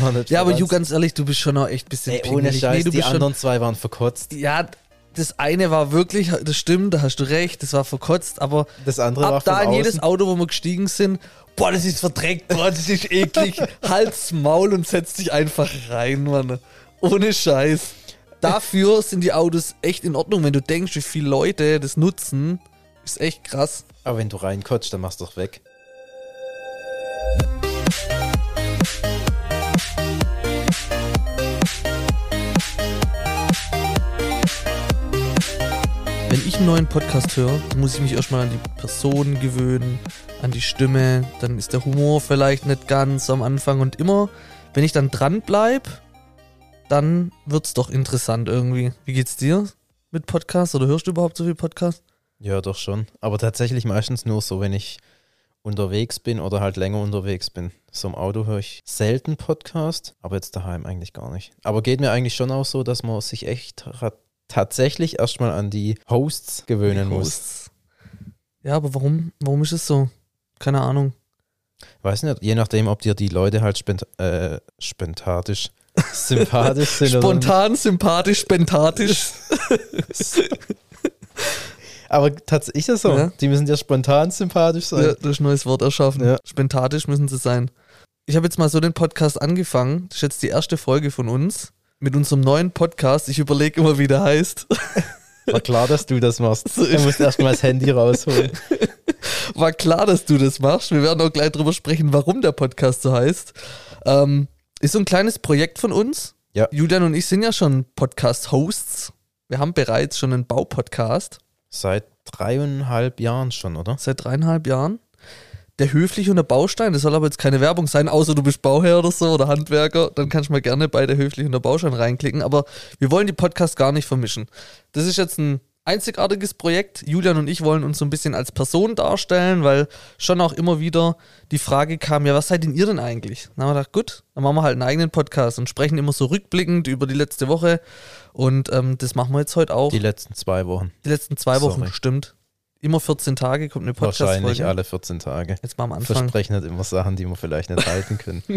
War Ja, aber Ju, ganz ehrlich, du bist schon auch echt ein bisschen Ey, ohne pingelig. Scheiß, Nee, du die bist schon, anderen zwei waren verkotzt. Ja, das eine war wirklich, das stimmt, da hast du recht, das war verkotzt, aber Das andere war ab da von in jedes außen. Auto, wo wir gestiegen sind, boah, das ist verdreckt, boah, das ist eklig, Hals, Maul und setz dich einfach rein, Mann. Ohne Scheiß. Dafür sind die Autos echt in Ordnung, wenn du denkst, wie viele Leute das nutzen, ist echt krass. Aber wenn du reinkotzt, dann machst du doch weg. Ich einen neuen Podcast höre, muss ich mich erstmal an die Person gewöhnen, an die Stimme, dann ist der Humor vielleicht nicht ganz am Anfang und immer, wenn ich dann dran bleib, dann wird's doch interessant irgendwie. Wie geht's dir mit Podcasts oder hörst du überhaupt so viel Podcasts? Ja, doch schon. Aber tatsächlich meistens nur so, wenn ich unterwegs bin oder halt länger unterwegs bin. So im Auto höre ich selten Podcast, aber jetzt daheim eigentlich gar nicht. Aber geht mir eigentlich schon auch so, dass man sich echt tatsächlich erstmal an die Hosts gewöhnen muss. Hosts. Ja, aber warum, warum ist es so? Keine Ahnung. Weiß nicht, je nachdem, ob dir die Leute halt spent äh, spentatisch sympathisch sind oder Spontan, sympathisch, spentatisch. Aber tatsächlich ist es so. Ja. Die müssen ja spontan sympathisch sein. Ja, durch ein neues Wort erschaffen. Ja. Spentatisch müssen sie sein. Ich habe jetzt mal so den Podcast angefangen. Das ist jetzt die erste Folge von uns. Mit unserem neuen Podcast. Ich überlege immer, wie der heißt. War klar, dass du das machst. So Du musst erstmal das Handy rausholen. War klar, dass du das machst. Wir werden auch gleich drüber sprechen, warum der Podcast so heißt. Ähm, ist so ein kleines Projekt von uns. Ja. Julian und ich sind ja schon Podcast-Hosts. Wir haben bereits schon einen Baupodcast Seit dreieinhalb Jahren schon, oder? seit dreieinhalb Jahren. Der Höfliche und der Baustein, das soll aber jetzt keine Werbung sein, außer du bist Bauherr oder so oder Handwerker, dann kannst du mal gerne bei der Höfliche und der Baustein reinklicken. Aber wir wollen die Podcasts gar nicht vermischen. Das ist jetzt ein einzigartiges Projekt. Julian und ich wollen uns so ein bisschen als Person darstellen, weil schon auch immer wieder die Frage kam, ja, was seid denn ihr denn eigentlich? Dann haben wir gedacht, gut, dann machen wir halt einen eigenen Podcast und sprechen immer so rückblickend über die letzte Woche. Und ähm, das machen wir jetzt heute auch. Die Die, letzten zwei Wochen. letzten zwei Wochen, Sorry. stimmt. Immer 14 Tage kommt eine Wahrscheinlich Podcast-Folge. alle 14 Tage. Jetzt mal am Anfang. Versprechen nicht immer Sachen, die wir vielleicht nicht halten können.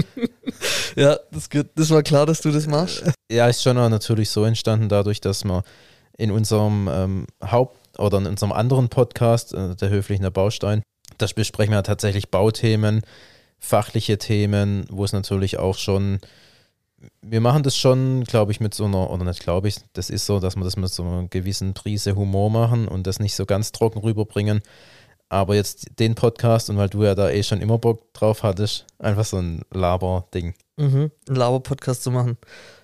Ja, das, geht, das war klar, dass du das machst. ja, ist schon auch natürlich so entstanden, dadurch, dass wir in unserem ähm, Haupt- oder in unserem anderen Podcast, äh, der Höflichen der Baustein, da besprechen wir tatsächlich Bauthemen, fachliche Themen, wo es natürlich auch schon, wir machen das schon, glaube ich, mit so einer, oder nicht glaube ich, das ist so, dass wir das mit so einer gewissen Prise Humor machen und das nicht so ganz trocken rüberbringen. Aber jetzt den Podcast und weil du ja da eh schon immer Bock drauf hattest, einfach so ein Laber-Ding. Mhm. Einen Laber-Podcast zu machen.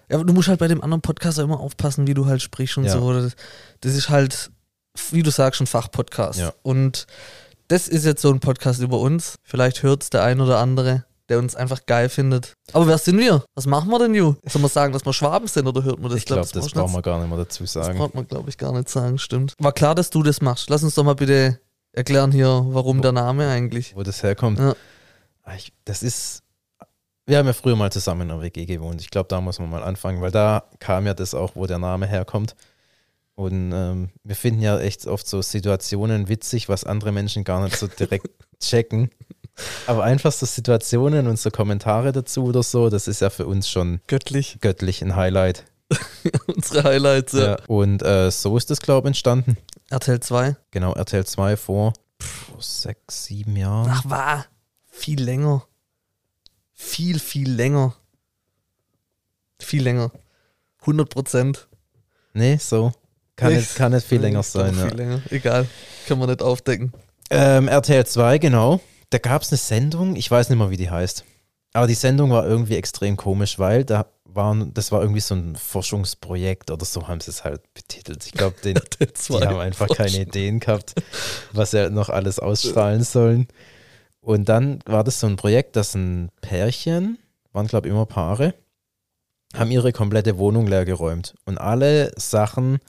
Ja, aber du musst halt bei dem anderen Podcast auch immer aufpassen, wie du halt sprichst und Ja. so. Das, das ist halt, wie du sagst, ein Fachpodcast. Ja. Und das ist jetzt so ein Podcast über uns. Vielleicht hört es der ein oder andere, der uns einfach geil findet. Aber wer sind wir? Was machen wir denn, Ju? Soll man sagen, dass wir Schwaben sind oder hört man das? Ich glaube, brauchst das brauchen nicht- wir gar nicht mehr dazu Das sagen. braucht man, glaube ich, gar nicht sagen, stimmt. War klar, dass du das machst. Lass uns doch mal bitte erklären hier, warum der Name eigentlich. wo das herkommt. Ja. Ah, Ich, das ist, wir haben ja früher mal zusammen in einer WG gewohnt. Ich glaube, da muss man mal anfangen, weil da kam ja das auch, wo der Name herkommt. Und ähm, wir finden ja echt oft so Situationen witzig, was andere Menschen gar nicht so direkt checken. Aber einfach so Situationen und so Kommentare dazu oder so, das ist ja für uns schon Göttlich. göttlich ein Highlight. Unsere Highlights, ja. Ja. Und äh, so ist das, glaube ich, entstanden. RTL 2. Genau, RTL 2 vor pff, sechs, sieben Jahren. Ach, war. Viel länger. Viel, viel länger. Viel länger. 100 Prozent. Nee, so. Kann, nicht, kann nicht viel länger ich sein. Ja. Viel länger. Egal. Kann man nicht aufdecken. Ähm, RTL 2, genau. Da gab es eine Sendung, ich weiß nicht mehr, wie die heißt. Aber die Sendung war irgendwie extrem komisch, weil da waren, das war irgendwie so ein Forschungsprojekt oder so haben sie es halt betitelt. Ich glaube, die 2. haben einfach keine Ideen gehabt, was sie noch alles ausstrahlen sollen. Und dann war das so ein Projekt, dass ein Pärchen, waren glaube ich immer Paare, haben ihre komplette Wohnung leer geräumt und alle Sachen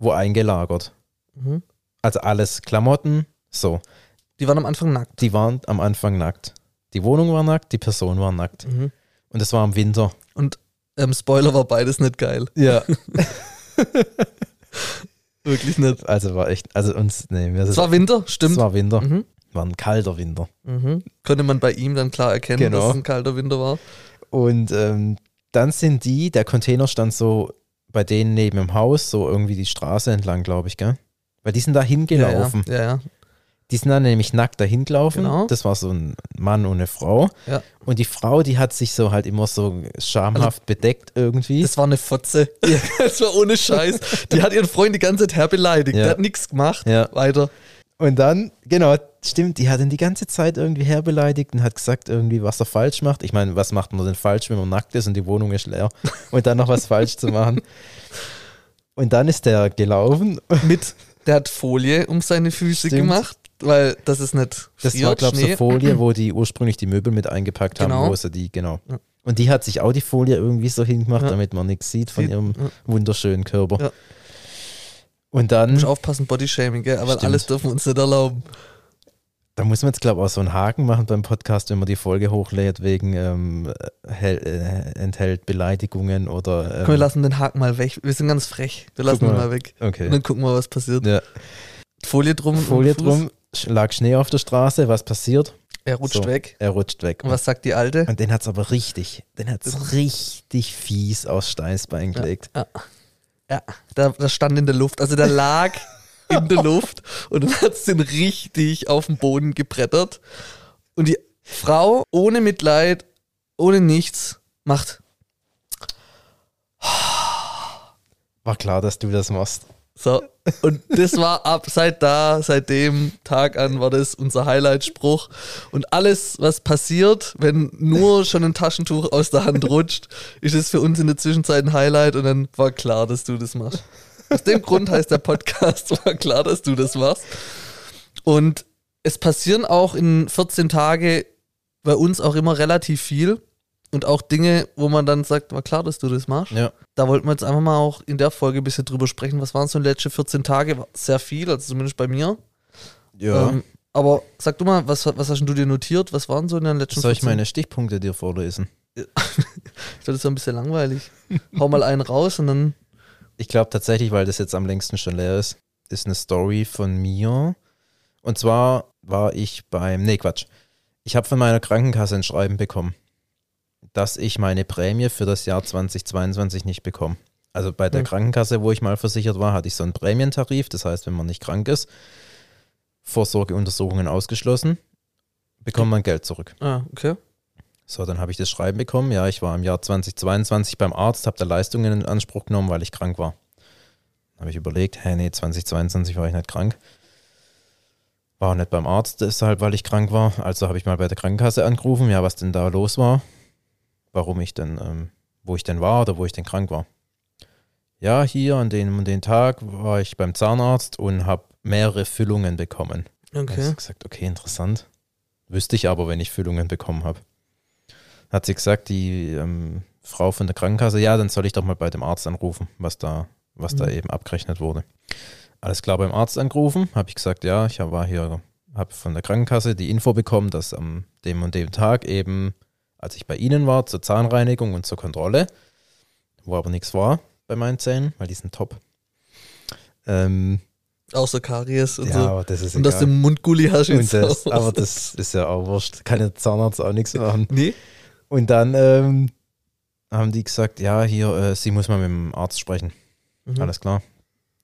wo eingelagert. Mhm. Also alles Klamotten, so. Die waren am Anfang nackt. Die waren am Anfang nackt. Die Wohnung war nackt, die Person war nackt. Mhm. Und es war im Winter. Und ähm, Spoiler war beides nicht geil. Ja. Wirklich nicht. Also war echt, also uns, nee, wir Es war Winter, stimmt. Es war Winter. Mhm. War ein kalter Winter. Mhm. Konnte man bei ihm dann klar erkennen, Genau. dass es ein kalter Winter war. Und ähm, dann sind die, der Container stand so bei denen neben dem Haus, so irgendwie die Straße entlang, glaube ich, gell? Weil die sind da hingelaufen. Ja, ja, ja. Die sind dann nämlich nackt dahin gelaufen. Genau. Das war so ein Mann und eine Frau. Ja. Und die Frau, die hat sich so halt immer so schamhaft bedeckt irgendwie. Das war eine Fotze. Ja, das war ohne Scheiß. Die hat ihren Freund die ganze Zeit herbeleidigt. Der hat nichts gemacht. Ja. Weiter. Und dann, genau, stimmt, die hat ihn die ganze Zeit irgendwie herbeleidigt und hat gesagt irgendwie, was er falsch macht. Ich meine, was macht man denn falsch, wenn man nackt ist und die Wohnung ist leer und dann noch was falsch zu machen. Und dann ist der gelaufen. Mit, der hat Folie um seine Füße Stimmt. gemacht, weil das ist nicht Das war, glaube ich, so. Folie, wo die ursprünglich die Möbel mit eingepackt haben, Genau. wo sie die, genau. Ja. Und die hat sich auch die Folie irgendwie so hingemacht, Ja. damit man nichts sieht von ihrem ja. wunderschönen Körper. Und dann, Muss aufpassen, Bodyshaming, gell? Aber Stimmt. alles dürfen wir uns nicht erlauben. da muss man jetzt, glaube ich, auch so einen Haken machen beim Podcast, wenn man die Folge hochlädt, wegen ähm, äh, enthält Beleidigungen oder. Ähm, Komm, wir lassen den Haken mal weg. Wir sind ganz frech. Wir lassen ihn mal. weg. okay. Und dann gucken wir, was passiert. Ja. Folie drum. Folie drum, lag Schnee auf der Straße, was passiert? Er rutscht So. weg. Er rutscht weg. Und was sagt die Alte? Und den hat es aber richtig, den hat es richtig fies aus Steißbein gelegt. Ja, ja da, da stand in der Luft. Also der lag in der Luft und dann hat es den richtig auf den Boden gebrettert. Und die Frau ohne Mitleid, ohne nichts, macht War klar, dass du das machst. So. Und das war ab seit da, seit dem Tag an war das unser Highlight-Spruch. Und alles, was passiert, wenn nur schon ein Taschentuch aus der Hand rutscht, ist es für uns in der Zwischenzeit ein Highlight und dann war klar, dass du das machst. Aus dem Grund heißt der Podcast, war klar, dass du das machst. Und es passieren auch in 14 Tage bei uns auch immer relativ viel. Und auch Dinge, wo man dann sagt, war klar, dass du das machst. Ja. Da wollten wir jetzt einfach mal auch in der Folge ein bisschen drüber sprechen. Was waren so die letzten 14 Tage? War Sehr viel, also zumindest bei mir. Ja. Ähm, aber sag du mal, was, was hast denn du dir notiert? Was waren so in den letzten Soll ich 14? meine Stichpunkte dir vorlesen? Das ist so ein bisschen langweilig. Hau mal einen raus und dann. Ich glaube tatsächlich, weil das jetzt am längsten schon leer ist, ist eine Story von mir. Und zwar war ich beim, nee Quatsch, ich habe von meiner Krankenkasse ein Schreiben bekommen, dass ich meine Prämie für das Jahr 2022 nicht bekomme. Also bei der Hm. Krankenkasse, wo ich mal versichert war, hatte ich so einen Prämientarif. Das heißt, wenn man nicht krank ist, Vorsorgeuntersuchungen ausgeschlossen, bekommt man Geld zurück. Ah, okay. So, dann habe ich das Schreiben bekommen. Ja, ich war im Jahr 2022 beim Arzt, habe da Leistungen in Anspruch genommen, weil ich krank war. Dann habe ich überlegt, hä, nee, 2022 war ich nicht krank. War auch nicht beim Arzt, deshalb, weil ich krank war. Also habe ich mal bei der Krankenkasse angerufen, ja, was denn da los war. Warum ich denn, ähm, wo ich denn war oder wo ich denn krank war. Ja, hier an dem und den Tag war ich beim Zahnarzt und habe mehrere Füllungen bekommen. Da Okay. ich gesagt, okay, interessant. Wüsste ich aber, wenn ich Füllungen bekommen habe. Hat sie gesagt, die ähm, Frau von der Krankenkasse, ja, dann soll ich doch mal bei dem Arzt anrufen, was da, was da Mhm. eben abgerechnet wurde. Alles klar beim Arzt angerufen, habe ich gesagt, ja, ich war hier, habe von der Krankenkasse die Info bekommen, dass am dem und dem Tag eben, als ich bei Ihnen war, zur Zahnreinigung und zur Kontrolle, wo aber nichts war bei meinen Zähnen, weil die sind top. Ähm, Außer Karies und ja, so. aber das ist Und dass du egal. Mundgulli hast Und jetzt das, aber das ist ja auch wurscht. Kann der Zahnarzt auch nichts machen. Nee? Und dann ähm, haben die gesagt, ja, hier, äh, sie muss mal mit dem Arzt sprechen. Mhm. Alles klar.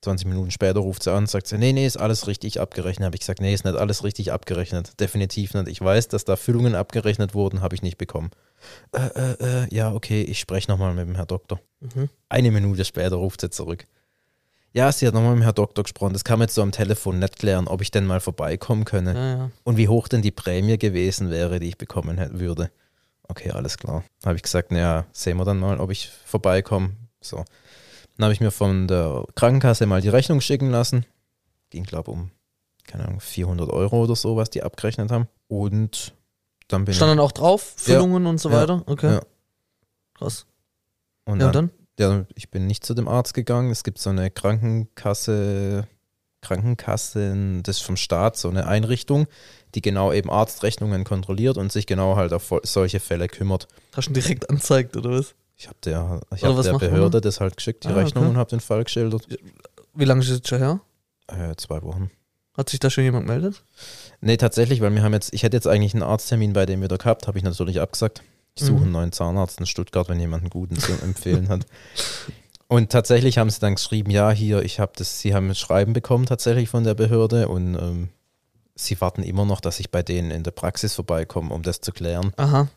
20 Minuten später ruft sie an, sagt sie, nee, nee, ist alles richtig abgerechnet. Habe ich gesagt, nee, ist nicht alles richtig abgerechnet. Definitiv nicht. Ich weiß, dass da Füllungen abgerechnet wurden, habe ich nicht bekommen. Äh, äh, äh, ja, okay, ich spreche nochmal mit dem Herr Doktor. Mhm. Eine Minute später ruft sie zurück. Ja, sie hat nochmal mit dem Herr Doktor gesprochen. Das kann man jetzt so am Telefon nicht klären, ob ich denn mal vorbeikommen könne. Ja, ja. Und wie hoch denn die Prämie gewesen wäre, die ich bekommen hätte, würde. Okay, alles klar. Habe ich gesagt, naja, sehen wir dann mal, ob ich vorbeikomme. So. Dann habe ich mir von der Krankenkasse mal die Rechnung schicken lassen. Ging, glaube um, keine Ahnung, 400 Euro oder so, was die abgerechnet haben. Und dann bin Stand dann auch drauf, Füllungen und so Ja. weiter? Okay. Ja. Krass. ich. Und Ja, dann, ja, ich bin nicht zu dem Arzt gegangen. Es gibt so eine Krankenkasse, Krankenkassen, das ist vom Staat, so eine Einrichtung, die genau eben Arztrechnungen kontrolliert und sich genau halt auf solche Fälle kümmert. Hast du direkt anzeigt, oder was? Ich habe der, ich hab der Behörde das halt geschickt, die Ah, Rechnung, okay. und habe den Fall geschildert. Wie lange ist es jetzt schon her? Äh, zwei Wochen. Hat sich da schon jemand gemeldet? Nee, tatsächlich, weil wir haben jetzt, ich hätte jetzt eigentlich einen Arzttermin bei dem wieder gehabt, habe ich natürlich abgesagt. Ich suche Mhm. einen neuen Zahnarzt in Stuttgart, wenn jemand einen guten zu empfehlen hat. Und tatsächlich haben sie dann geschrieben, ja, hier, ich habe das, sie haben ein Schreiben bekommen tatsächlich von der Behörde und ähm, sie warten immer noch, dass ich bei denen in der Praxis vorbeikomme, um das zu klären. Aha.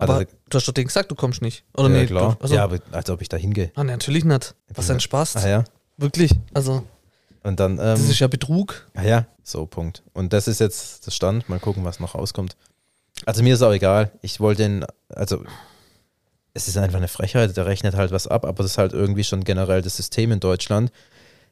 Also, Aber du hast doch denen gesagt, du kommst nicht. Oder ja, nee? klar. Du, also, Ja, aber als ob ich da hingehe. ah, nee, natürlich nicht. Was ein Spaß. Ah ja. Wirklich. Also, Und dann, ähm, das ist ja Betrug. ah ja, so, Punkt. Und das ist jetzt der Stand. Mal gucken, was noch rauskommt. Also mir ist auch egal. Ich wollte den, also es ist einfach eine Frechheit, der rechnet halt was ab, aber das ist halt irgendwie schon generell das System in Deutschland.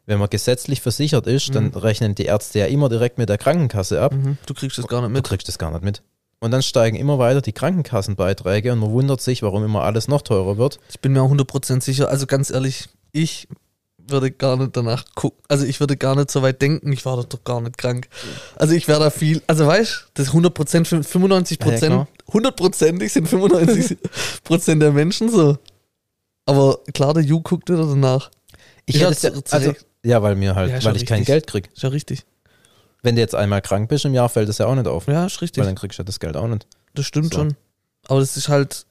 Wenn man gesetzlich versichert ist, dann Mhm. rechnen die Ärzte ja immer direkt mit der Krankenkasse ab. Mhm. Du kriegst das gar nicht Du mit. kriegst das gar nicht mit. Und dann steigen immer weiter die Krankenkassenbeiträge und man wundert sich, warum immer alles noch teurer wird. Ich bin mir auch 100% sicher. Also ganz ehrlich, ich würde gar nicht danach gucken. Also ich würde gar nicht so weit denken, ich war doch gar nicht krank. Also ich wäre da viel, also weißt du, das ist 100%, fün- 95%, Ja, klar. 100%ig sind 95% der Menschen so. Aber klar, der Ju guckt wieder danach. Ich Ja, ja, zu- zu also, ja, weil mir halt, Ja, weil ja ich kein richtig. Geld krieg. Ist ja richtig. Wenn du jetzt einmal krank bist im Jahr, fällt das ja auch nicht auf. Ja, ist richtig. Weil dann kriegst du ja das Geld auch nicht. Das stimmt So. schon. Aber das ist halt,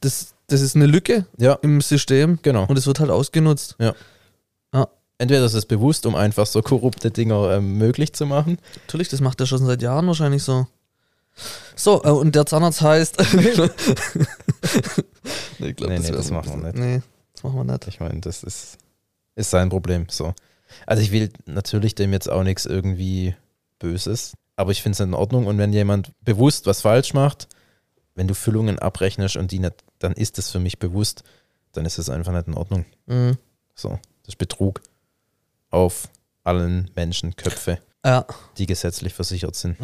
das, das ist eine Lücke Ja, im System genau. und es wird halt ausgenutzt. Entweder ist es bewusst, um einfach so korrupte Dinger ähm, möglich zu machen. Natürlich, das macht er schon seit Jahren wahrscheinlich so. So, äh, und der Zahnarzt heißt. nee, ich glaub, Nee, nee, das so ein machen wir bisschen- Nee, das machen wir nicht. Ich meine, das ist, ist sein Problem. So. Also ich will natürlich dem jetzt auch nichts irgendwie Böses, aber ich finde es in Ordnung. Und wenn jemand bewusst was falsch macht, wenn du Füllungen abrechnest und die nicht, dann ist das für mich bewusst, dann ist es einfach nicht in Ordnung. Mhm. So, das ist Betrug auf allen Menschenköpfe, Ja, die gesetzlich versichert sind.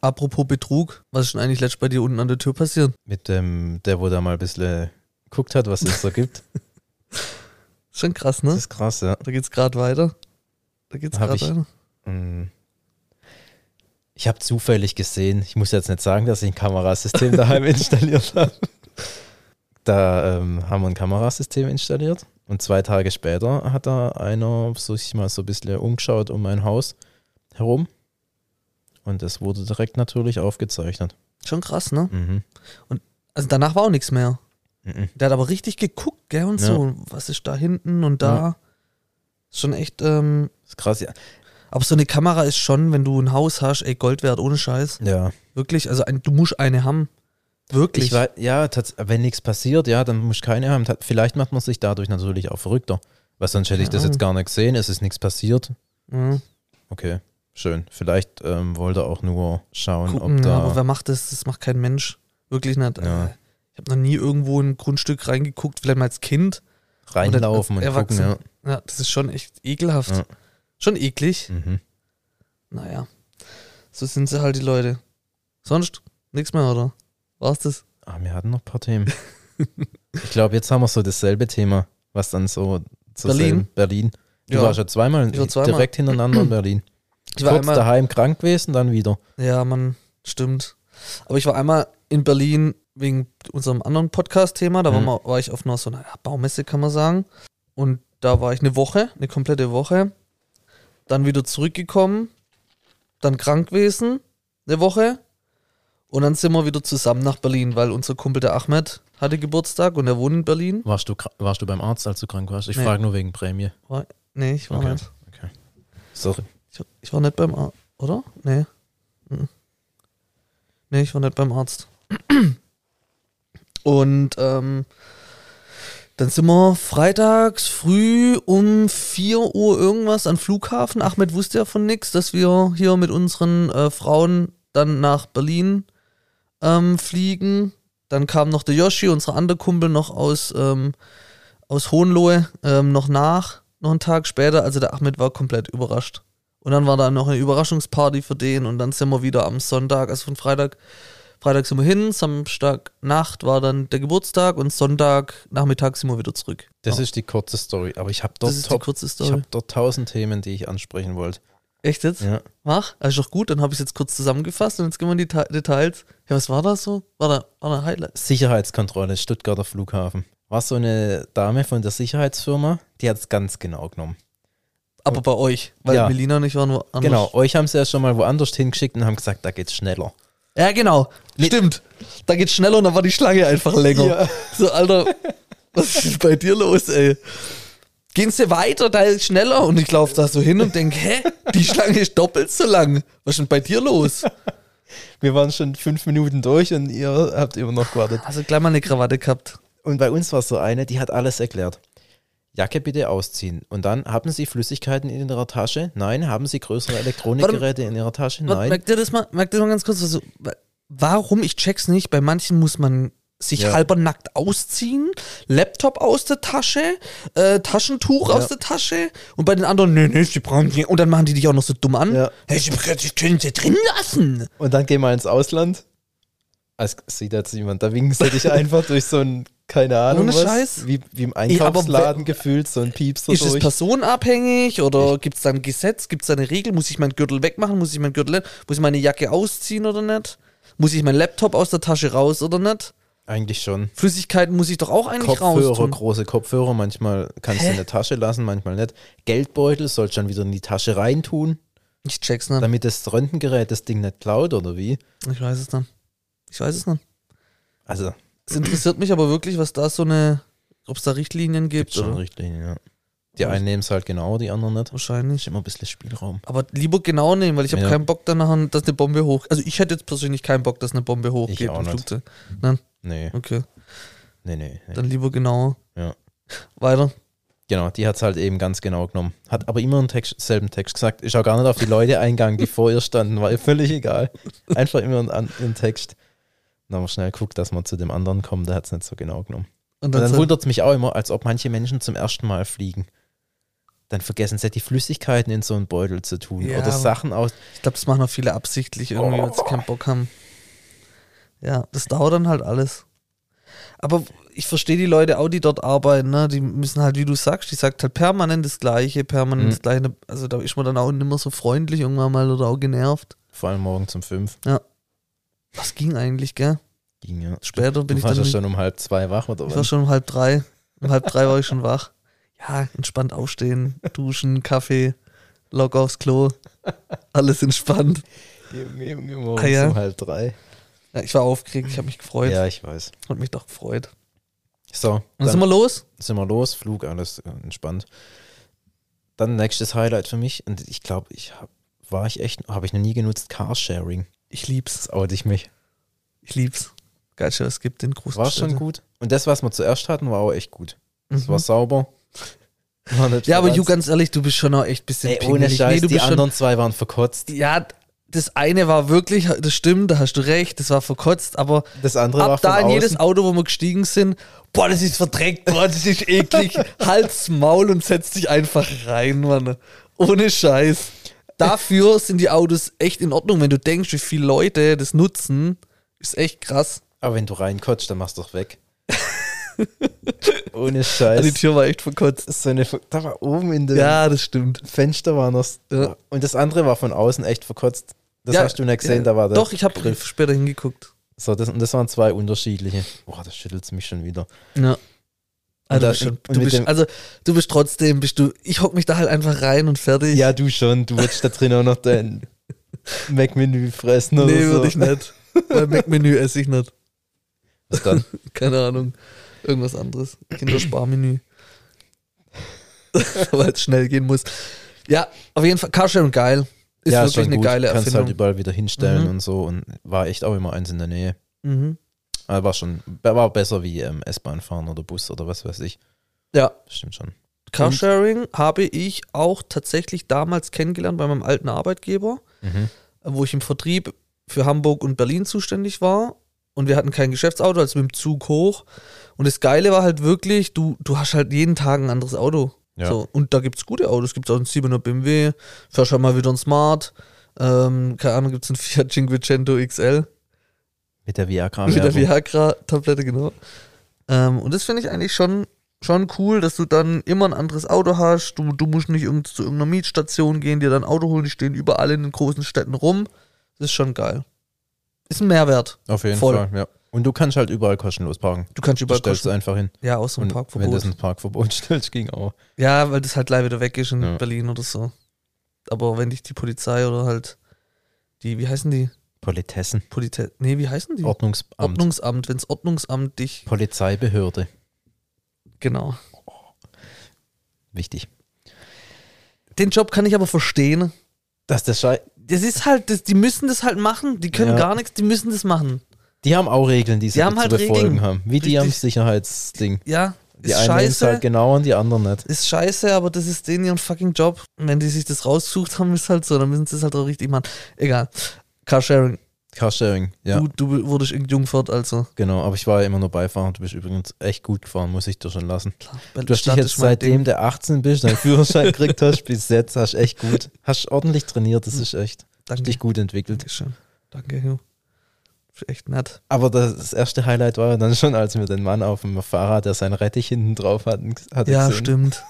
apropos Betrug, was ist denn eigentlich letzt bei dir unten an der Tür passiert? Mit dem, der, wo da mal ein bisschen guckt hat, was es so gibt. Schon krass, Das ne? ist krass, ja. Da geht's gerade weiter. Da geht's gerade weiter. Mm. Ich habe zufällig gesehen, ich muss jetzt nicht sagen, dass ich ein Kamerasystem daheim installiert habe. Da ähm, haben wir ein Kamerasystem installiert und zwei Tage später hat da einer so sich mal so ein bisschen umgeschaut um mein Haus herum und das wurde direkt natürlich aufgezeichnet. Schon krass, ne? Mhm. Also danach war auch nichts mehr. Mhm. Der hat aber richtig geguckt, gell, und Ja. so. Was ist da hinten und da? Ist schon echt, ähm, Das ist krass, ja. Aber so eine Kamera ist schon, wenn du ein Haus hast, ey, Gold wert, ohne Scheiß. Ja, Wirklich, also ein, du musst eine haben. Wirklich. ich weiß, ja, wenn nichts passiert, ja, dann muss ich keine haben. Vielleicht macht man sich dadurch natürlich auch verrückter, weil sonst hätte ich das jetzt gar nicht gesehen, es ist nichts passiert. Ja. Okay, schön. Vielleicht ähm, wollte er auch nur schauen, Gucken, ob da. aber wer macht das? Das macht kein Mensch. Wirklich nicht. Ja. Äh, Ich habe noch nie irgendwo in ein Grundstück reingeguckt, vielleicht mal als Kind. reinlaufen und gucken. Ja. Ja, das ist schon echt ekelhaft. Ja. Schon eklig. Mhm. Naja, so sind sie halt die Leute. Sonst nichts mehr, oder? War's das? Ah, wir hatten noch ein paar Themen. ich glaube, jetzt haben wir so dasselbe Thema, was dann so zur Berlin? Berlin. Du Ja. warst ja zweimal, war zweimal. direkt hintereinander in Berlin. Ich war Kurz einmal, daheim krank gewesen, dann wieder. ja, man, stimmt. Aber ich war einmal in Berlin wegen unserem anderen Podcast-Thema. Da war, Mhm. mal, war ich auf einer so einer Baumesse, kann man sagen. Und da war ich eine Woche, eine komplette Woche. Dann wieder zurückgekommen. Dann krank gewesen, eine Woche. Und dann sind wir wieder zusammen nach Berlin, weil unser Kumpel der Ahmed hatte Geburtstag und er wohnt in Berlin. Warst du, warst du beim Arzt, als du krank warst? Ich Nee. frage nur wegen Prämie. War, nee, ich war Okay. nicht. Sorry. Ich, ich war nicht beim Arzt, oder? Nee. Mhm. Nee, ich war nicht beim Arzt. Und ähm, dann sind wir freitags früh um 4 Uhr irgendwas an Flughafen. Ahmed wusste ja von nichts, dass wir hier mit unseren äh, Frauen dann nach Berlin ähm, fliegen. Dann kam noch der Yoshi, unser anderer Kumpel, noch aus, ähm, aus Hohenlohe, ähm, noch nach, noch einen Tag später. Also der Ahmed war komplett überrascht. Und dann war da noch eine Überraschungsparty für den und dann sind wir wieder am Sonntag, also von Freitag, Freitag sind wir hin, Samstag Nacht war dann der Geburtstag und Sonntag Nachmittag sind wir wieder zurück. Das Ja. ist die kurze Story. Aber ich habe dort, top, ich hab dort tausend Themen, die ich ansprechen wollte. Echt jetzt? Ja. Mach? Also ist doch gut, dann habe ich es jetzt kurz zusammengefasst und jetzt gehen wir in die Ta Details. Ja, was war das so? War da, war da ein Highlight? Sicherheitskontrolle, Stuttgarter Flughafen. War so eine Dame von der Sicherheitsfirma, die hat es ganz genau genommen. Aber bei euch, weil Ja. Melina und ich waren woanders. Genau, euch haben sie ja schon mal woanders hingeschickt und haben gesagt, da geht's schneller. Ja, genau. Stimmt. Da geht's schneller und dann war die Schlange einfach länger. Ja. So, Alter, was ist bei dir los, ey? Gehen sie weiter, da ist schneller und ich laufe da so hin und denke, hä? Die Schlange ist doppelt so lang. Was ist denn bei dir los? Wir waren schon fünf Minuten durch und ihr habt immer noch gewartet. Also gleich mal eine Krawatte gehabt. Und bei uns war so eine, die hat alles erklärt. Jacke bitte ausziehen. Und dann haben Sie Flüssigkeiten in Ihrer Tasche? Nein. Haben Sie größere Elektronikgeräte in Ihrer Tasche? Nein. Merkt ihr das mal, merkt ihr mal ganz kurz, also, wa- warum, ich check's nicht, bei manchen muss man sich Ja. halber nackt ausziehen, Laptop aus der Tasche, äh, Taschentuch Ja. aus der Tasche und bei den anderen, nee, nee, sie brauchen nicht. Und dann machen die dich auch noch so dumm an. Ja. Hey, sie sie können sie drin lassen. Und dann geh mal ins Ausland. Es sieht jetzt jemand, da winkst du dich einfach durch so ein, keine Ahnung Ohne was, Scheiß. Wie, wie im Einkaufsladen gefühlt, so ein Piepser Ist es durch. personenabhängig oder gibt es da ein Gesetz, gibt es da eine Regel? Muss ich meinen Gürtel wegmachen? Muss ich meinen Gürtel, muss ich meine Jacke ausziehen oder nicht? Muss ich meinen Laptop aus der Tasche raus oder nicht? Eigentlich schon. Flüssigkeiten muss ich doch auch eigentlich Kopfhörer, raus. tun. große Kopfhörer, manchmal kannst du in der Tasche lassen, manchmal nicht. Geldbeutel sollst du dann wieder in die Tasche reintun, Ich check's nicht. damit das Röntgengerät das Ding nicht klaut oder wie? Ich weiß es nicht. Ich weiß es nicht. Also, Es interessiert mich aber wirklich, was da so eine, ob es da Richtlinien gibt. gibt schon Oder? Richtlinien, ja. Die einen nehmen es halt genau, die anderen nicht. Wahrscheinlich. Ist immer ein bisschen Spielraum. Aber lieber genau nehmen, weil ich habe Ja. keinen Bock danach, dass eine Bombe hoch. Also ich hätte jetzt persönlich keinen Bock, dass eine Bombe hochgeht auch im nicht. Flugzeug. Nein, Nee, okay. nee, nee. nee. Dann lieber genau. Ja. Weiter. Genau, die hat es halt eben ganz genau genommen. Hat aber immer einen Text, selben Text gesagt. Ist auch gar nicht auf die Leute eingegangen, die vor ihr standen, war ihr völlig egal. Einfach immer einen, an- einen Text. Dann haben wir schnell geguckt, dass wir zu dem anderen kommen, der hat es nicht so genau genommen. Und Und dann, dann wundert es mich auch immer, als ob manche Menschen zum ersten Mal fliegen. Dann vergessen sie die Flüssigkeiten in so einen Beutel zu tun Ja, oder Sachen aus. ich glaube, das machen auch viele absichtlich irgendwie, weil sie keinen Bock haben. Ja, das dauert dann halt alles. Aber ich verstehe die Leute auch, die dort arbeiten, ne? Die müssen halt, wie du sagst, die sagt halt permanent das Gleiche, permanent Mhm. das Gleiche. Also da ist man dann auch nicht mehr so freundlich irgendwann mal oder auch genervt. Vor allem morgen zum fünf. Was ging eigentlich, gell? Ging ja. Später bin du ich warst dann ja schon um halb zwei wach oder Ich war was? schon um halb drei. Um halb drei war ich schon wach. Ja, entspannt aufstehen, duschen, Kaffee, Log aufs Klo. Alles entspannt. Junge, Junge, morgens Ah, ja. um halb drei. Ja, ich war aufgeregt, ich habe mich gefreut. Ja, ich weiß. Hat mich doch gefreut. So, Und dann dann sind wir los? sind wir los, Flug, alles äh, entspannt. Dann nächstes Highlight für mich, und ich glaube, ich hab, war ich echt, habe ich noch nie genutzt, Carsharing. Ich lieb's. Das oute ich mich. Ich lieb's. Was es gibt in großen War schon gut. Und das, was wir zuerst hatten, war auch echt gut. Es Mhm. war sauber. War nicht Ja, aber Ju, ganz ehrlich, du bist schon auch echt ein bisschen Ey, ohne. Scheiß, Nee, du die bist schon, anderen zwei waren verkotzt. Ja, das eine war wirklich, das stimmt, da hast du recht, das war verkotzt, aber Das andere war ab von da in außen. jedes Auto, wo wir gestiegen sind, boah, das ist verdreckt, boah, das ist eklig, Hals, Maul und setz dich einfach rein, Mann. Ohne Scheiß. Dafür sind die Autos echt in Ordnung, wenn du denkst, wie viele Leute das nutzen, ist echt krass. Aber wenn du reinkotzt, dann machst du doch weg. Ohne Scheiß. die Tür war echt verkotzt. so eine, da war oben in dem Ja, das stimmt. Fenster war noch. Ja. Und das andere war von außen echt verkotzt. Das Ja, hast du nicht gesehen, ja, da war der Doch, ich habe später hingeguckt. So, das, und das waren zwei unterschiedliche. Boah, das schüttelt mich schon wieder. Ja. Also, da- du bist schon, du bist, also du bist trotzdem, bist du, ich hock mich da halt einfach rein und fertig. Ja, du schon. Du würdest da drin auch noch dein Mac-Menü fressen oder nee, so. würde ich nicht. Weil Mac-Menü esse ich nicht. Was dann? Keine Ahnung. Irgendwas anderes. Kindersparmenü. Weil es schnell gehen muss. Ja, auf jeden Fall. Carsharing geil. Ist ja, wirklich schon eine gut. geile Kannst halt Erfindung. überall wieder hinstellen Mhm. und so. Und war echt auch immer eins in der Nähe. mhm. Aber war schon, war besser wie ähm, S-Bahn fahren oder Bus oder was weiß ich. Ja, stimmt schon. Carsharing habe ich auch tatsächlich damals kennengelernt bei meinem alten Arbeitgeber, Mhm. wo ich im Vertrieb für Hamburg und Berlin zuständig war. Und wir hatten kein Geschäftsauto, also mit dem Zug hoch. Und das Geile war halt wirklich, du, du hast halt jeden Tag ein anderes Auto. Ja. So, und da gibt es gute Autos. Es gibt auch einen 7er BMW, fährst halt mal wieder ein Smart. Ähm, keine Ahnung, gibt es einen Fiat Cinquecento XL. Mit der Viagra. Mit der Viagra-Tablette, genau. Ähm, und das finde ich eigentlich schon, schon cool, dass du dann immer ein anderes Auto hast. Du, du musst nicht irgend, zu irgendeiner Mietstation gehen, dir dein Auto holen, die stehen überall in den großen Städten rum. Das ist schon geil. Ist ein Mehrwert. Auf jeden Voll. Fall, ja. Und du kannst halt überall kostenlos parken. Du kannst Du überall stellst kosten. einfach hin. Ja, außer im Und wenn Parkverbot. das ins Parkverbot stellst, ging auch. Ja, weil das halt gleich wieder weg ist in Ja. Berlin oder so. Aber wenn dich die Polizei oder halt die, wie heißen die? Politessen, Polizei. Nee, wie heißen die? Ordnungsamt, Ordnungsamt. Wenns Ordnungsamt dich. Polizeibehörde. Genau. Wichtig. Den Job kann ich aber verstehen. Dass der Schei Das ist halt, das, die müssen das halt machen. Die können Ja. gar nichts, die müssen das machen. die haben auch Regeln, die sie Die haben zu halt befolgen Regeln. haben. Wie die am Richtig. Sicherheitsding. Ja, Die ist einen es scheiße. halt genau und die anderen nicht. ist scheiße, aber das ist denen ihren fucking Job. Und wenn die sich das rausgesucht haben, ist halt so, dann müssen sie es halt auch richtig machen. Egal. Carsharing. Carsharing, ja, Du, du wurdest entjungfert, also. genau. Aber ich war ja immer nur Beifahrer. Du bist übrigens echt gut gefahren, muss ich dir schon lassen. Du hast dich jetzt seitdem der 18 bist, deinen Führerschein gekriegt hast, bis jetzt hast echt gut. Hast ordentlich trainiert, das ist echt. Danke. Dich gut entwickelt. Dankeschön. Danke, Hugh. Echt nett. Aber das, das erste Highlight war ja dann schon, als wir den Mann auf dem Fahrrad, der sein Rettich hinten drauf hatten, hatte Ja, gesehen. stimmt.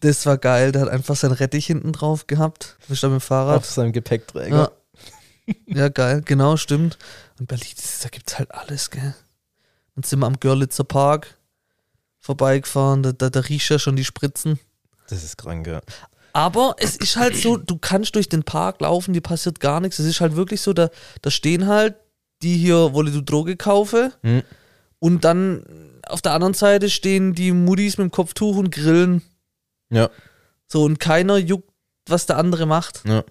das war geil. Der hat einfach sein Rettich hinten drauf gehabt. Mit dem Fahrrad. Auf seinem Gepäckträger. Ja. Ja, geil, genau, stimmt. Und Berlin, da gibt's halt alles, gell. Dann sind wir am Görlitzer Park vorbeigefahren, da, da, da riechst ja schon die Spritzen. Das ist krank, ja. Aber es ist halt so, du kannst durch den Park laufen, dir passiert gar nichts. Es ist halt wirklich so, da, da stehen halt die hier, wolle du Droge kaufe. Hm. Und dann auf der anderen Seite stehen die Muddis mit dem Kopftuch und grillen. Ja, So, und keiner juckt, was der andere macht. ja.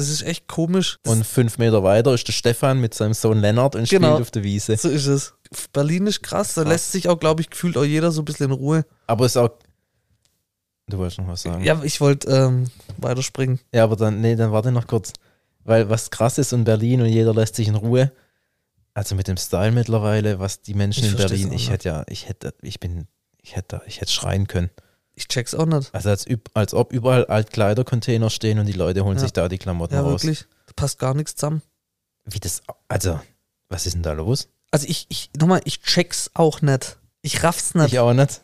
Das ist echt komisch. Das, Und fünf Meter weiter ist der Stefan mit seinem Sohn Lennart und Genau. spielt auf der Wiese. so ist es. Berlin ist krass, da Krass. lässt sich auch, glaube ich, gefühlt auch jeder so ein bisschen in Ruhe. Aber ist auch. Du wolltest noch was sagen. Ja, ich wollte ähm, weiterspringen. Ja, aber dann, nee, dann warte noch kurz. Weil was krass ist in Berlin und jeder lässt sich in Ruhe. Also mit dem Style mittlerweile, was die Menschen Ich in Berlin, ich hätte ja, ich hätte, ich bin, ich hätte, ich hätte schreien können. Ich check's auch nicht. Also als, als ob überall Altkleidercontainer stehen und die Leute holen Ja. sich da die Klamotten Ja, raus. wirklich. Da passt gar nichts zusammen. Wie das, also, was ist denn da los? Also ich, ich, nochmal, ich check's auch nicht. Ich raff's nicht. Ich auch nicht.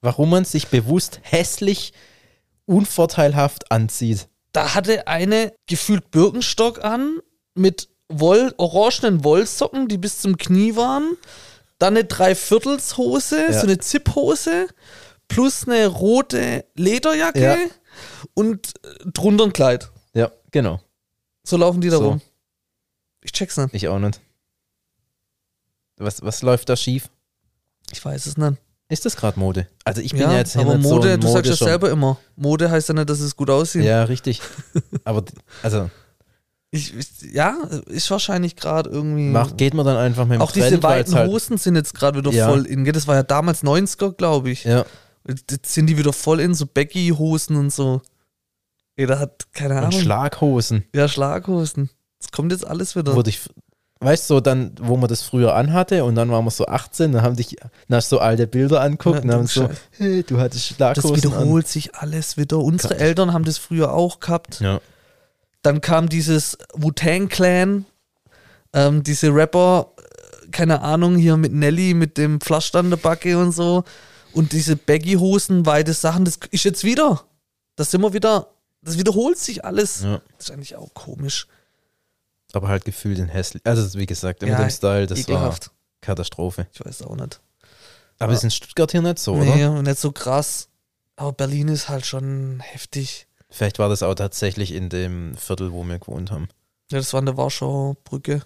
Warum man sich bewusst hässlich, unvorteilhaft anzieht. Da hatte eine gefühlt Birkenstock an mit Woll, orangenen Wollsocken, die bis zum Knie waren. Dann eine Dreiviertelshose, Ja. so eine Zipphose, plus eine rote Lederjacke Ja. und äh, drunter ein Kleid. Ja, genau. So laufen die da So. rum. Ich check's nicht. Ich auch nicht. Was, was läuft da schief? Ich weiß es nicht. Ist das gerade Mode? Also ich bin ja, ja jetzt aber Mode, so ein du sagst ja selber immer. Mode heißt ja nicht, dass es gut aussieht. Ja, richtig. Aber also Ich, ich, ja, ist wahrscheinlich gerade irgendwie. macht, geht man dann einfach mit dem auch diese Trend, weil's weiten halt, Hosen sind jetzt gerade wieder Ja. voll in. Das war ja damals 90er, glaube ich. Ja, Jetzt sind die wieder voll in, so Becky-Hosen und so. Da hat, keine und Ahnung. Schlaghosen. ja, Schlaghosen. Das kommt jetzt alles wieder. Wurde ich, weißt du, so dann, wo man das früher anhatte und dann waren wir so 18, dann haben dich, du so alte Bilder anguckt Ja, und haben so, hey, du hattest das Schlaghosen wiederholt sich alles wieder. Unsere Krass. Eltern haben das früher auch gehabt. an. Ja, Dann kam dieses Wu-Tang Clan, ähm, diese Rapper, äh, keine Ahnung, hier mit Nelly, mit dem an der Backe und so. Und diese Baggy-Hosen, weite Sachen, das ist jetzt wieder. Das sind wir wieder, das wiederholt sich alles. ja. Das ist eigentlich auch komisch. Aber halt gefühlt in hässlich. Also wie gesagt, mit Ja, dem Style, das Ekelhaft. war Katastrophe. Ich weiß auch nicht. Aber ist in Stuttgart hier nicht so, oder? Nee, nicht so krass. Aber Berlin ist halt schon heftig. Vielleicht war das auch tatsächlich in dem Viertel, wo wir gewohnt haben. Ja, das war an der Warschauer Brücke.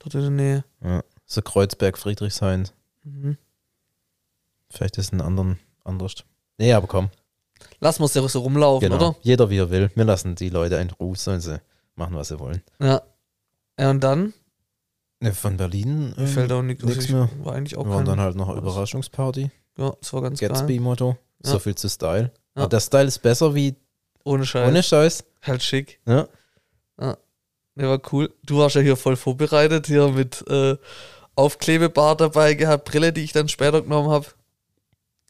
Dort in der Nähe. Ja. So Kreuzberg, Friedrichshain. Mhm. Vielleicht ist ein anderen anders. Nee, aber komm. Lassen wir es ja so rumlaufen, Genau. oder? Jeder wie er will. Wir lassen die Leute in Ruhe, sollen sie machen, was sie wollen. Ja. Ja, und dann Ne, von Berlin mir fällt auch nichts nix ich mehr. War eigentlich auch Wir waren dann halt noch eine. Überraschungsparty. Ja, das war ganz. Gatsby-Motto. Ja. So viel zu Style. Ja. Aber der Style ist besser wie Ohne Scheiß. ohne Scheiß. Halt schick. Ja. Der war cool. Du warst ja hier voll vorbereitet, hier mit äh, Aufklebebar dabei gehabt, Brille, die ich dann später genommen habe.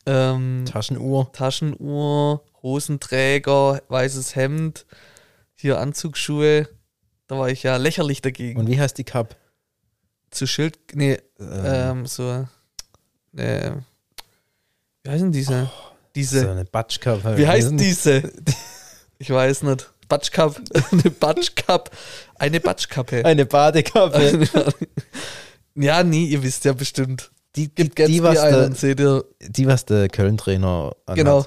Ähm, Taschenuhr. Taschenuhr, Hosenträger, weißes Hemd, hier Anzugsschuhe. Da war ich ja lächerlich dagegen. Und wie heißt die Cup? Zu Schild, nee, Ähm, ähm, so, äh, wie heißen diese? diese, so eine Batsch Cup. wie heißen diese? Ich weiß nicht. Batschkap, eine Batschkap, eine Batschkappe. Eine Badekappe. ja, nee, ihr wisst ja bestimmt. Die, Gibt die, Gatsby was ein, der, dann seht ihr. die, was der Köln-Trainer. Genau.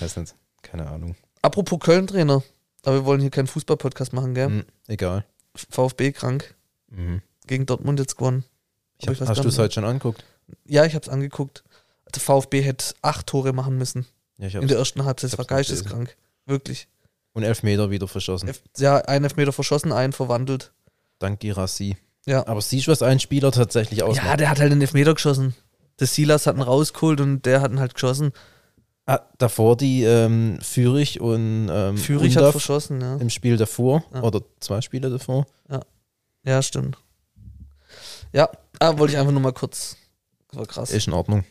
Weiß nicht. Keine Ahnung. Apropos Köln-Trainer. Aber wir wollen hier keinen Fußball-Podcast machen, gell? Hm, egal. VfB krank. Mhm. Gegen Dortmund jetzt gewonnen. Hab, weiß hast du es heute schon angeguckt? Ja, ich hab's angeguckt. Der VfB hätte acht Tore machen müssen Ja, in der ersten Halbzeit. Das war geisteskrank. Wirklich. Und Elfmeter wieder verschossen. Elf- Ja, einen Elfmeter verschossen, einen verwandelt. Dank Girassi. Ja. Aber siehst du, was ein Spieler tatsächlich Ja, ausmacht? der hat halt den Elfmeter geschossen. Der Silas hat ihn rausgeholt und der hat ihn halt geschossen. ah, davor die ähm, Fürich und ähm, Fürich hat verschossen, ja. im Spiel davor Ja. oder zwei Spiele davor. Ja, stimmt. Ja, ah, wollte ich einfach nur mal kurz. Das war krass. Ist in Ordnung.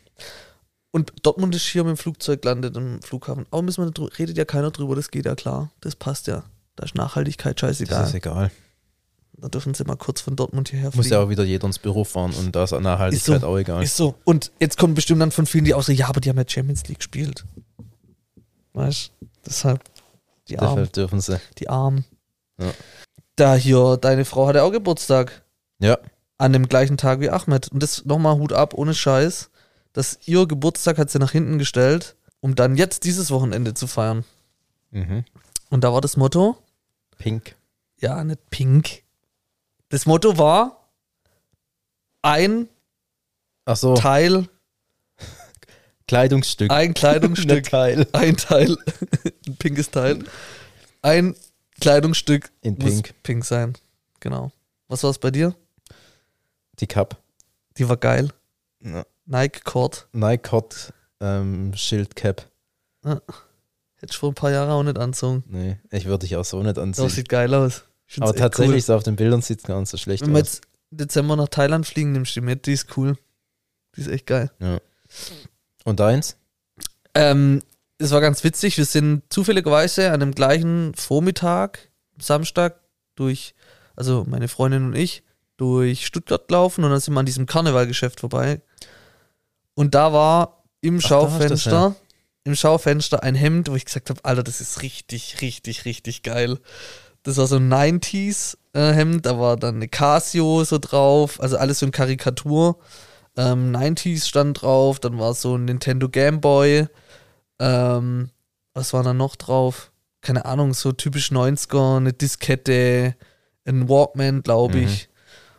Und Dortmund ist hier mit dem Flugzeug gelandet im Flughafen. Aber müssen wir redet ja keiner drüber, das geht ja klar. Das passt ja. Da ist Nachhaltigkeit Das scheißegal. ist egal. Da dürfen sie mal kurz von Dortmund hierher Muss fliegen. ja auch wieder jeder ins Büro fahren und da ist Nachhaltigkeit Ist so. auch egal. Ist so. Und jetzt kommen bestimmt dann von vielen, die auch so, ja, aber die haben ja Champions League gespielt. Weißt du? Deshalb die Armen. Deshalb dürfen sie. Die Armen. Ja. Da hier, deine Frau hatte auch Geburtstag. Ja, An dem gleichen Tag wie Ahmed. Und das nochmal Hut ab, ohne Scheiß. Dass ihr Geburtstag hat sie nach hinten gestellt, um dann jetzt dieses Wochenende zu feiern. mhm. Und da war das Motto, pink. ja, nicht pink. Das Motto war ein so, Teil, Kleidungsstück. ein Kleidungsstück, Teil. ein Teil, ein pinkes Teil. Ein Kleidungsstück In muss pink. pink sein. Genau. Was war es bei dir? Die Cup. Die war geil. Ja. Nike Cord. Nike Hot ähm, Schildcap. Hätte ich vor ein paar Jahren auch nicht anzogen. Nee, ich würde dich auch so nicht Das anziehen. sieht geil aus. Aber tatsächlich, so auf den Bildern sieht es gar nicht so schlecht Cool. Wenn wir aus. jetzt im Dezember nach Thailand fliegen, nimmst du die mit. Die ist cool. Die ist echt geil. Ja. Und deins? Ähm, es war ganz witzig. Wir sind zufälligerweise an dem gleichen Vormittag, Samstag, durch, also meine Freundin und ich, durch Stuttgart gelaufen und dann sind wir an diesem Karnevalgeschäft vorbei. Und da war im Ach, Schaufenster, im Schaufenster ein Hemd, wo ich gesagt habe, Alter, das ist richtig, richtig, richtig geil. Das war so ein 90s äh, Hemd, da war dann eine Casio so drauf, also alles so in Karikatur. Ähm, 90s stand drauf, dann war so ein Nintendo Game Boy. Ähm, was war da noch drauf? Keine Ahnung, so typisch 90er, eine Diskette, ein Walkman, glaube Mhm. ich.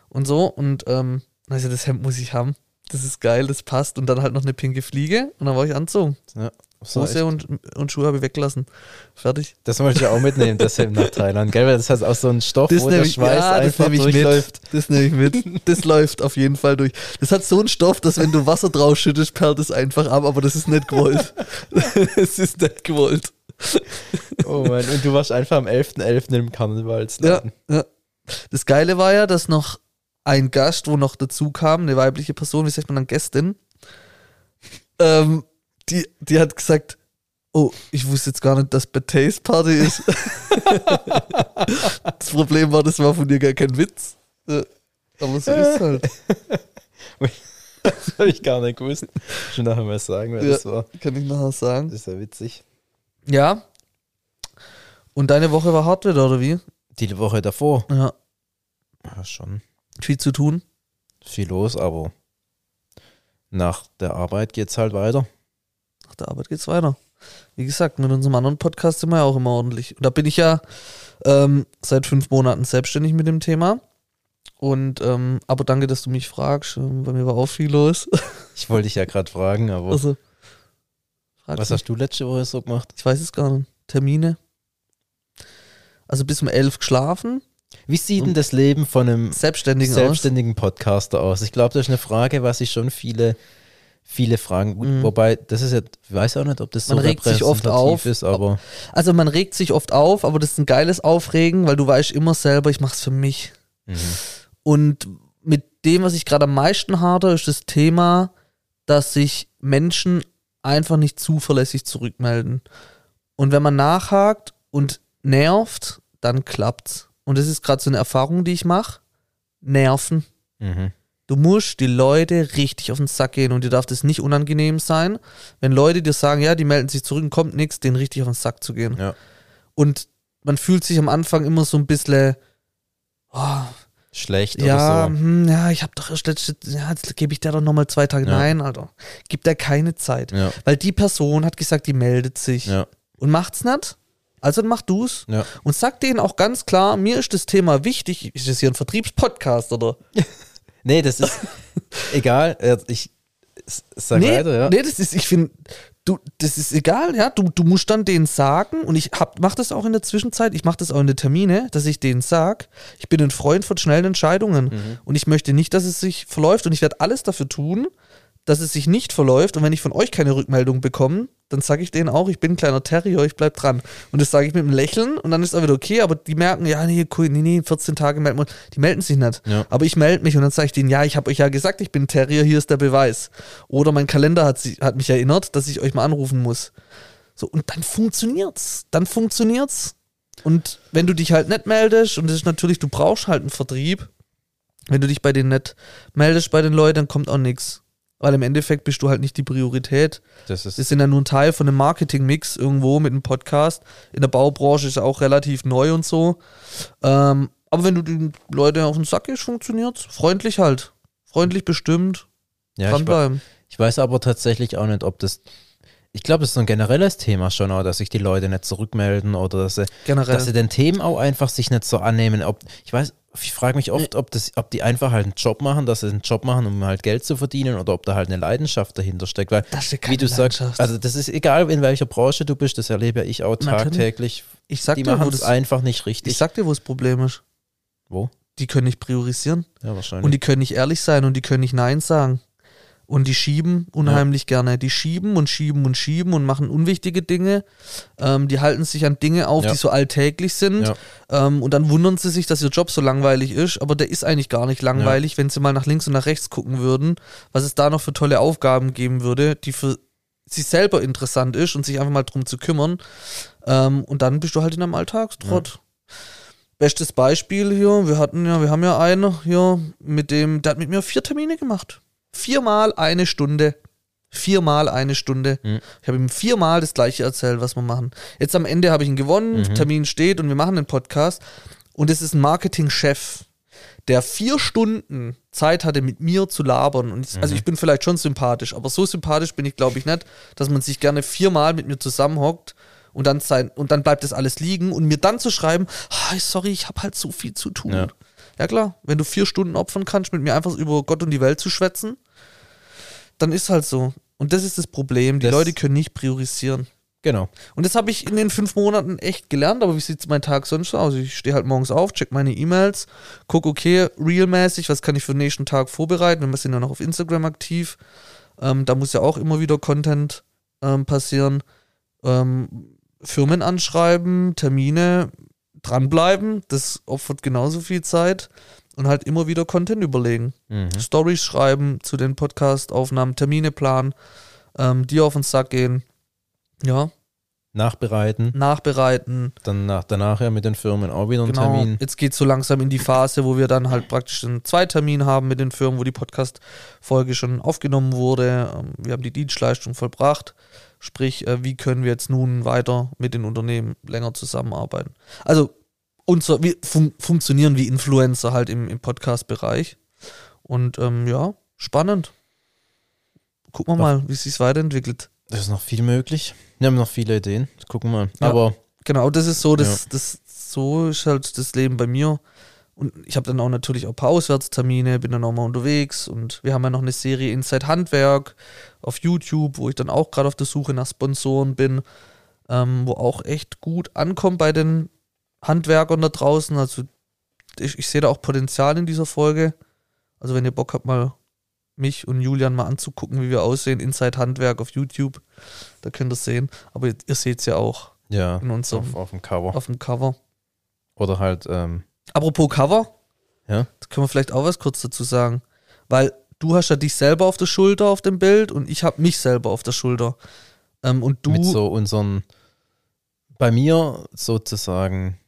Und so. Und ähm, also das Hemd muss ich haben. Das ist geil, das passt. Und dann halt noch eine pinke Fliege. Und dann war ich anzogen. Ja, so Hose echt. und, und Schuhe habe ich weggelassen. Fertig. Das wollte ich auch mitnehmen, deshalb nach Thailand. Gell, weil das heißt auch so ein Stoff, wo der Schweiß einfach nehme ich durchläuft. mit. Das nehme ich mit. Das läuft auf jeden Fall durch. Das hat so einen Stoff, dass wenn du Wasser drauf schüttest, perlt es einfach ab, aber das ist nicht gewollt. Es ist nicht gewollt. Oh Mann, und du warst einfach am 11.11. im Ja, Karnevalsladen. ja. Das Geile war ja, dass noch ein Gast, wo noch dazu kam, eine weibliche Person, wie sagt man dann, Gästin, ähm, die, die hat gesagt, oh, ich wusste jetzt gar nicht, dass Bad Taste Party ist. das Problem war, das war von dir gar kein Witz. Aber so ist halt. Das habe ich gar nicht gewusst. Schon nachher mal sagen, wer Ja. das war. Kann ich nachher sagen. Das ist ja witzig. Ja. Und deine Woche war hart wieder, oder wie? Die Woche davor. Ja. Ja, schon Viel zu tun. viel los, aber nach der Arbeit geht's halt weiter. Nach der Arbeit geht's weiter. Wie gesagt, mit unserem anderen Podcast sind wir ja auch immer ordentlich. Und da bin ich ja ähm, seit fünf Monaten selbstständig mit dem Thema. Und ähm, aber danke, dass du mich fragst. Ähm, Bei mir war auch viel los. Ich wollte dich ja gerade fragen, aber Also, frag was mich. hast du letzte Woche so gemacht? Ich weiß es gar nicht. Termine. Also bis um elf geschlafen. Wie sieht denn das Leben von einem Selbstständigen aus. selbstständigen Podcaster aus? Ich glaube, das ist eine Frage, was sich schon viele, viele fragen. Gut, Mhm. Wobei, das ist ja, ich weiß auch nicht, ob das so Man regt sich oft auf. ist, aber Also man regt sich oft auf, aber das ist ein geiles Aufregen, weil du weißt immer selber, ich mach's für mich. mhm. Und mit dem, was ich gerade am meisten hadere, ist das Thema, dass sich Menschen einfach nicht zuverlässig zurückmelden. Und wenn man nachhakt und nervt, dann klappt's. Und das ist gerade so eine Erfahrung, die ich mache. Nerven. Mhm. Du musst die Leute richtig auf den Sack gehen und dir darf das nicht unangenehm sein, wenn Leute dir sagen, ja, die melden sich zurück und kommt nichts, denen richtig auf den Sack zu gehen. Ja. Und man fühlt sich am Anfang immer so ein bisschen, oh, schlecht ja, oder so. hm, ja, ich habe doch erst letzte, ja, jetzt gebe ich der doch nochmal zwei Tage. Ja. Nein, Alter, gib der keine Zeit. Ja, Weil die Person hat gesagt, die meldet sich ja. und macht's nicht. Also dann mach du's. Und sag denen auch ganz klar, mir ist das Thema wichtig. Ist das hier ein Vertriebspodcast oder? Nee, das ist egal. äh, Ich sag nee, weiter, ja. nee, das ist, ich finde, du, das ist egal, ja. Du, du musst dann denen sagen, und ich hab, mach das auch in der Zwischenzeit, ich mach das auch in der Termine, dass ich denen sag, ich bin ein Freund von schnellen Entscheidungen Mhm. und ich möchte nicht, dass es sich verläuft und ich werde alles dafür tun, dass es sich nicht verläuft und wenn ich von euch keine Rückmeldung bekomme, dann sage ich denen auch, ich bin ein kleiner Terrier, ich bleib dran. Und das sage ich mit einem Lächeln und dann ist auch wieder okay, aber die merken, ja, nee, cool, nee, nee, 14 Tage melden wir, die melden sich nicht. Ja. Aber ich melde mich und dann sage ich denen, ja, ich habe euch ja gesagt, ich bin Terrier, hier ist der Beweis. Oder mein Kalender hat, sie, hat mich erinnert, dass ich euch mal anrufen muss. So, und dann funktioniert's. Dann funktioniert's. Und wenn du dich halt nicht meldest, und das ist natürlich, du brauchst halt einen Vertrieb, wenn du dich bei denen nicht meldest bei den Leuten, dann kommt auch nichts. Weil im Endeffekt bist du halt nicht die Priorität. Das ist Das sind ja nur ein Teil von einem Marketing-Mix irgendwo mit einem Podcast. In der Baubranche ist er auch relativ neu und so. Ähm, aber wenn du den Leuten auf den Sack gehst, funktioniert's. Freundlich halt. Freundlich bestimmt. ja, ich, Dranbleiben. ich weiß aber tatsächlich auch nicht, ob das. Ich glaube, das ist so ein generelles Thema schon, auch, dass sich die Leute nicht zurückmelden oder dass sie, Generell. dass sie den Themen auch einfach sich nicht so annehmen. Ob, ich weiß, ich frage mich oft, ob, das, ob die einfach halt einen Job machen, dass sie einen Job machen, um halt Geld zu verdienen oder ob da halt eine Leidenschaft dahinter steckt. Weil, wie du sagst, also das ist egal, in welcher Branche du bist, das erlebe ja ich auch tagtäglich. ich sag Die dir, machen es das, einfach nicht ich richtig. sag dir, wo das Problem ist. Wo? Die können nicht priorisieren. Ja, wahrscheinlich. Und die können nicht ehrlich sein und die können nicht Nein sagen. Und die schieben unheimlich gerne. Die schieben und schieben und schieben und machen unwichtige Dinge. Ähm, die halten sich an Dinge auf, Ja. die so alltäglich sind. Ja. Ähm, und dann wundern sie sich, dass ihr Job so langweilig ist. Aber der ist eigentlich gar nicht langweilig, wenn sie mal nach links und nach rechts gucken würden, was es da noch für tolle Aufgaben geben würde, die für sie selber interessant ist und sich einfach mal drum zu kümmern. Ähm, und dann bist du halt in einem Alltagstrott. Bestes Beispiel hier, wir hatten ja, wir haben ja einen hier mit dem, der hat mit mir vier Termine gemacht. Viermal eine Stunde. Viermal eine Stunde. Mhm. Ich habe ihm viermal das gleiche erzählt, was wir machen. Jetzt am Ende habe ich ihn gewonnen, Mhm. Termin steht und wir machen den Podcast. Und es ist ein Marketingchef, der vier Stunden Zeit hatte, mit mir zu labern. Und ich, also ich bin vielleicht schon sympathisch, aber so sympathisch bin ich, glaube ich, nicht, dass man sich gerne viermal mit mir zusammenhockt und dann sein, und dann bleibt das alles liegen und mir dann zu schreiben, sorry, ich habe halt so viel zu tun. Ja. Ja. klar, wenn du vier Stunden opfern kannst, mit mir einfach über Gott und die Welt zu schwätzen, dann ist halt so. Und das ist das Problem. Die Das- Leute können nicht priorisieren. genau. Und das habe ich in den fünf Monaten echt gelernt, aber wie sieht mein Tag sonst so aus? Ich stehe halt morgens auf, check meine E-Mails, guck, okay, realmäßig, was kann ich für den nächsten Tag vorbereiten? Wir sind ja noch auf Instagram aktiv. Ähm, da muss ja auch immer wieder Content ähm, passieren. Ähm, Firmen anschreiben, Termine, dranbleiben, das opfert genauso viel Zeit und halt immer wieder Content überlegen. Mhm. Stories schreiben zu den Podcast-Aufnahmen, Termine planen, ähm, die auf den Sack gehen. Ja, Nachbereiten, nachbereiten. dann nach, danach ja mit den Firmen auch wieder einen Genau. Termin. Jetzt geht es so langsam in die Phase, wo wir dann halt praktisch einen Zweitermin haben mit den Firmen, wo die Podcast-Folge schon aufgenommen wurde. Ähm, Wir haben die Dienstleistung vollbracht. Sprich, äh, wie können wir jetzt nun weiter mit den Unternehmen länger zusammenarbeiten? Also, unser, wir fun funktionieren wie Influencer halt im, im Podcast-Bereich. Und ähm, ja, spannend. Gucken wir Doch. mal, wie es sich weiterentwickelt. Da ist noch viel möglich. Wir haben noch viele Ideen. Gucken wir mal. Ja. Aber Genau, das ist so, das, das, so ist halt das Leben bei mir. Und ich habe dann auch natürlich auch ein paar Auswärtstermine, bin dann auch mal unterwegs und wir haben ja noch eine Serie Inside Handwerk auf YouTube, wo ich dann auch gerade auf der Suche nach Sponsoren bin, ähm, wo auch echt gut ankommt bei den Handwerkern da draußen. Also ich, ich sehe da auch Potenzial in dieser Folge. Also wenn ihr Bock habt, mal mich und Julian mal anzugucken, wie wir aussehen, Inside Handwerk auf YouTube, da könnt ihr es sehen. Aber ihr, ihr seht es ja auch ja, in unserem auf, auf dem Cover. auf dem Cover. Oder halt, ähm, Apropos Cover, ja, da können wir vielleicht auch was kurz dazu sagen. Weil du hast ja dich selber auf der Schulter auf dem Bild und ich habe mich selber auf der Schulter. Ähm, und du, mit so unseren, bei mir sozusagen,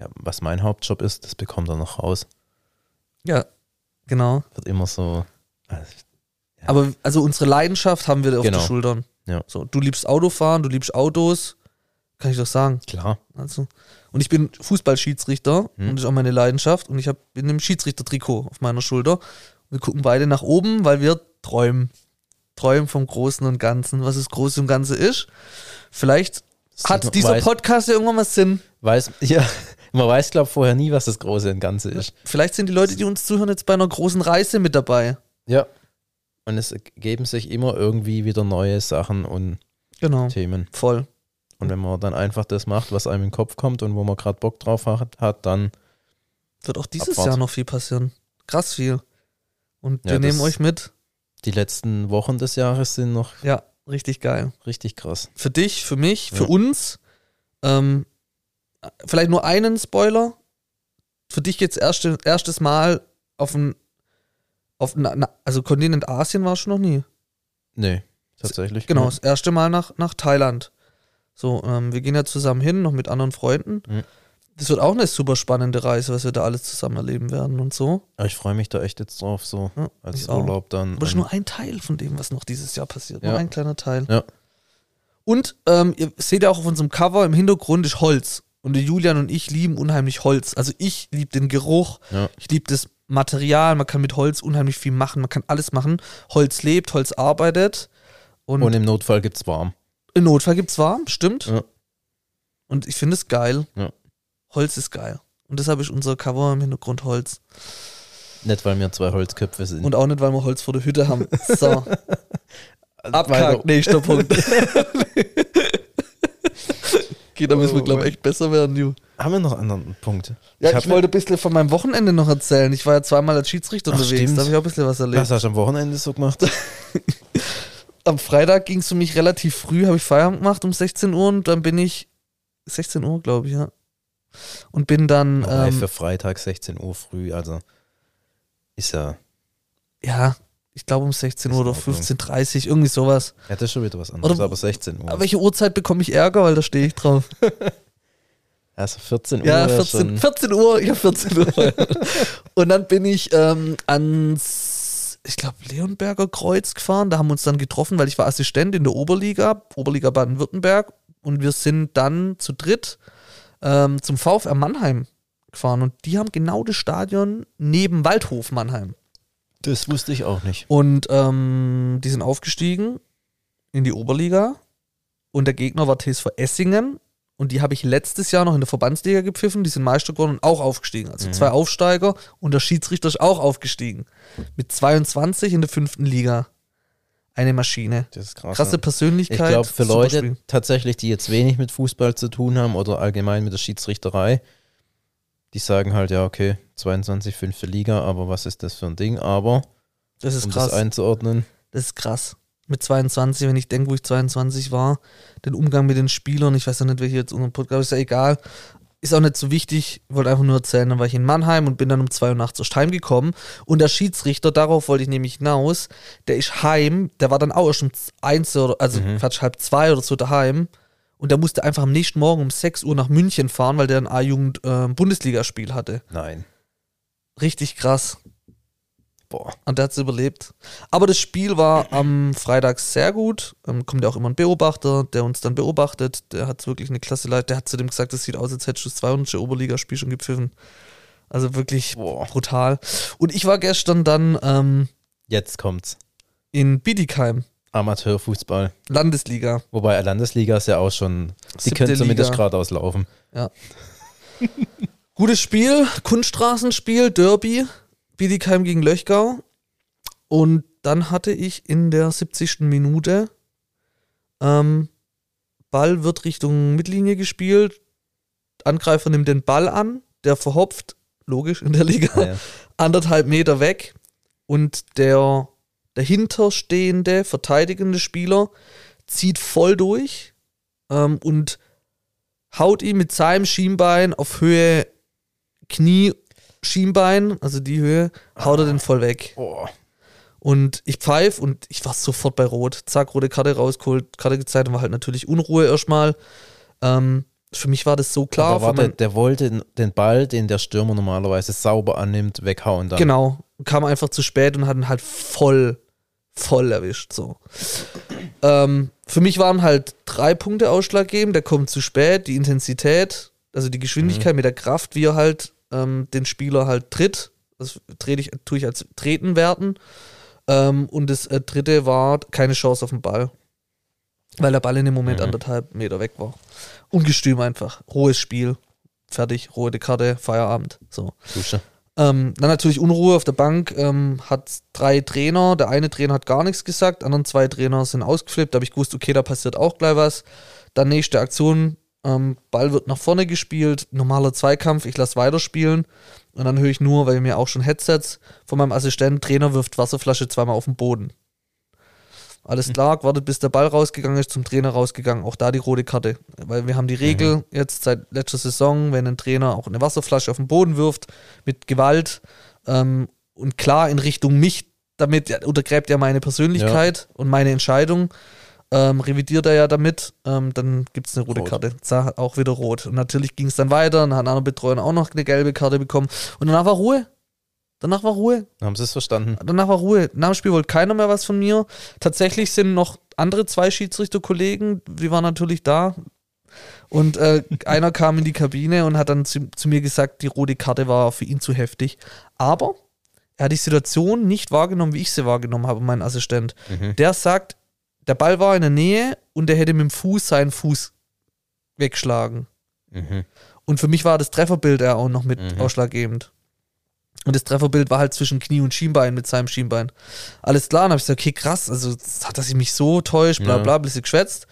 ja, was mein Hauptjob ist, das bekommt er noch raus. ja, genau. Wird immer so, also, Ja. Aber also unsere Leidenschaft haben wir auf Genau. den Schultern. Ja. So, du liebst Autofahren, du liebst Autos, kann ich doch sagen. klar. Also, und ich bin Fußballschiedsrichter Hm. und das ist auch meine Leidenschaft und ich habe bin im Schiedsrichtertrikot auf meiner Schulter. Wir gucken beide nach oben, weil wir träumen. Träumen vom Großen und Ganzen. Was das Große und Ganze ist. Vielleicht Hat dieser weiß, Podcast ja irgendwann mal Sinn? weiß, ja, man weiß, glaube vorher nie, was das Große und Ganze ist. Vielleicht sind die Leute, die uns zuhören, jetzt bei einer großen Reise mit dabei. Ja. Und es ergeben sich immer irgendwie wieder neue Sachen und Genau. Themen. Voll. Und wenn man dann einfach das macht, was einem in den Kopf kommt und wo man gerade Bock drauf hat, hat dann Wird auch dieses Abfahrt. Jahr noch viel passieren. Krass viel. Und Ja, wir nehmen euch mit. die letzten Wochen des Jahres sind noch Ja, richtig geil. richtig krass. Für dich, für mich, für Ja. uns. Ähm, vielleicht nur einen Spoiler. Für dich jetzt erste, erstes Mal auf ein, auf ein, also Kontinent Asien war schon noch nie. Nee, tatsächlich. Genau, das erste Mal nach, nach Thailand. So, ähm, wir gehen ja zusammen hin, noch mit anderen Freunden. Mhm. Das wird auch eine super spannende Reise, was wir da alles zusammen erleben werden und so. Aber ich freue mich da echt jetzt drauf, so Ja, als auch. Urlaub dann. Aber das ist nur ein Teil von dem, was noch dieses Jahr passiert. Nur Ja. ein kleiner Teil. Ja. Und ähm, ihr seht ja auch auf unserem Cover im Hintergrund ist Holz. Und Julian und ich lieben unheimlich Holz. Also ich liebe den Geruch, Ja. ich liebe das Material. Man kann mit Holz unheimlich viel machen. Man kann alles machen. Holz lebt, Holz arbeitet. Und, und im Notfall gibt's warm. im Notfall gibt's warm, stimmt. Ja. Und ich finde es geil. Ja. Holz ist geil. Und deshalb ist unser Cover im Hintergrund Holz. Nicht, weil wir zwei Holzköpfe sind. Und auch nicht, weil wir Holz vor der Hütte haben. So, Weil abkackt. Nächster Punkt. okay, da müssen wir, glaube ich, echt besser werden, Ju. haben wir noch anderen Punkte? Ja, ich, hab wollte ein bisschen von meinem Wochenende noch erzählen. Ich war ja zweimal als Schiedsrichter Ach, unterwegs. stimmt. Da habe ich auch ein bisschen was erlebt. Was hast du am Wochenende so gemacht? Am Freitag ging es für mich relativ früh, habe ich Feierabend gemacht um 16 Uhr und dann bin ich 16 Uhr, glaube ich, ja. Und bin dann, ähm, für Freitag 16 Uhr früh, also ist ja, ja, ich glaube um 16 Uhr oder Ordnung. 15.30 Uhr, irgendwie sowas. ja, das ist schon wieder was anderes, Oder- aber 16 Uhr. Aber welche Uhrzeit bekomme ich Ärger, weil da stehe ich drauf. also 14 Uhr. Ja, wär 14, schon, 14 Uhr, ich habe 14 Uhr. und dann bin ich ähm, ans, ich glaube, Leonberger Kreuz gefahren. Da haben wir uns dann getroffen, weil ich war Assistent in der Oberliga, Oberliga Baden-Württemberg. Und wir sind dann zu dritt ähm, zum VfR Mannheim gefahren. Und die haben genau das Stadion neben Waldhof Mannheim. Das wusste ich auch nicht. Und ähm, die sind aufgestiegen in die Oberliga. Und der Gegner war TSV Essingen. Und die habe ich letztes Jahr noch in der Verbandsliga gepfiffen. Die sind Meister geworden und auch aufgestiegen. Also Mhm. zwei Aufsteiger. Und der Schiedsrichter ist auch aufgestiegen. Mit 22 in der fünften Liga. Eine Maschine. Das ist krass. Krasse ne? Persönlichkeit. Ich glaube, für Leute Spiel. tatsächlich, die jetzt wenig mit Fußball zu tun haben oder allgemein mit der Schiedsrichterei, die sagen halt, ja, okay, 22, fünfte Liga, aber was ist das für ein Ding? Aber, Das ist um krass. das einzuordnen, Das ist krass. Mit 22, wenn ich denke, wo ich 22 war, den Umgang mit den Spielern, ich weiß ja nicht, welche jetzt unseren Podcast, ist ja egal. Ist auch nicht so wichtig, ich wollte einfach nur erzählen, dann war ich in Mannheim und bin dann um 2 Uhr nachts erst heimgekommen. Und der Schiedsrichter, darauf wollte ich nämlich hinaus, der ist heim, der war dann auch erst um 1 oder, also Mhm. Quatsch, halb zwei oder so daheim. Und der musste einfach am nächsten Morgen um 6 Uhr nach München fahren, weil der ein A-Jugend-Bundesligaspiel hatte. nein. Richtig krass. Boah. Und der hat es überlebt. Aber das Spiel war am Freitag sehr gut. Ähm, kommt ja auch immer ein Beobachter, der uns dann beobachtet. Der hat wirklich eine klasse Leid. Der hat zu dem gesagt, das sieht aus, als hättest du das 200. Oberligaspiel schon gepfiffen. Also wirklich Boah. brutal. Und ich war gestern dann ähm, Jetzt kommt's. in Bietigheim, Amateurfußball. Landesliga. Wobei Landesliga ist ja auch schon, die Siebte können zumindest Liga. geradeaus laufen. Gutes Spiel, Kunststraßenspiel, Derby, Bietigheim gegen Löchgau. Und dann hatte ich in der 70. Minute ähm, Ball wird Richtung Mittellinie gespielt. Angreifer nimmt den Ball an, der verhopft, logisch in der Liga, Ja, ja. anderthalb Meter weg. Und der dahinterstehende, verteidigende Spieler zieht voll durch ähm, und haut ihn mit seinem Schienbein auf Höhe Knie, Schienbein, also die Höhe, haut er den voll weg. Boah. Und ich pfeife und ich war sofort bei Rot. Zack, rote Karte rausgeholt, Karte gezeigt und war halt natürlich Unruhe erstmal. Ähm, für mich war das so klar. Aber warte, der wollte den Ball, den der Stürmer normalerweise sauber annimmt, weghauen dann. Genau. Kam einfach zu spät und hat ihn halt voll, voll erwischt. So. Ähm, für mich waren halt drei Punkte ausschlaggebend. Der kommt zu spät, die Intensität, also die Geschwindigkeit mit der Kraft, wie er halt ähm, den Spieler halt tritt. Das trete ich, tue ich als Treten werten. Ähm, und das äh, dritte war keine Chance auf den Ball. weil der Ball in dem Moment Mhm. anderthalb Meter weg war. Ungestüm einfach. Rohes Spiel. Fertig, rote Karte, Feierabend. So. Dusche. Ähm, dann natürlich Unruhe auf der Bank. Ähm, hat drei Trainer. Der eine Trainer hat gar nichts gesagt, anderen zwei Trainer sind ausgeflippt. Da habe ich gewusst, okay, da passiert auch gleich was. Dann nächste Aktion. Ähm, Ball wird nach vorne gespielt. Normaler Zweikampf. Ich lasse weiterspielen. Und dann höre ich nur, weil mir auch schon Headsets von meinem Assistenten, Trainer wirft Wasserflasche zweimal auf den Boden. Alles klar, wartet, bis der Ball rausgegangen ist, zum Trainer rausgegangen. Auch da die rote Karte. Weil wir haben die Regel jetzt seit letzter Saison, wenn ein Trainer auch eine Wasserflasche auf den Boden wirft, mit Gewalt ähm, und klar in Richtung mich, damit ja, untergräbt er meine Persönlichkeit und meine Entscheidung. Ähm, revidiert er ja damit, ähm, dann gibt es eine rote Rot. Karte. Sah auch wieder rot. Und natürlich ging es dann weiter, dann hat ein anderer Betreuer auch noch eine gelbe Karte bekommen. Und danach war Ruhe. Danach war Ruhe. Haben sie es verstanden? Danach war Ruhe. Nach dem Spiel wollte keiner mehr was von mir. Tatsächlich sind noch andere zwei Schiedsrichterkollegen, die waren natürlich da. Und äh, einer kam in die Kabine und hat dann zu, zu mir gesagt, die rote Karte war für ihn zu heftig. Aber er hat die Situation nicht wahrgenommen, wie ich sie wahrgenommen habe, mein Assistent. Mhm. Der sagt, der Ball war in der Nähe und er hätte mit dem Fuß seinen Fuß wegschlagen. Mhm. Und für mich war das Trefferbild ja auch noch mit Mhm. ausschlaggebend. Und das Trefferbild war halt zwischen Knie und Schienbein mit seinem Schienbein. Alles klar, dann habe ich gesagt, okay, krass, also hat, dass ich mich so täuscht, bla Ja. bla, ein bisschen geschwätzt.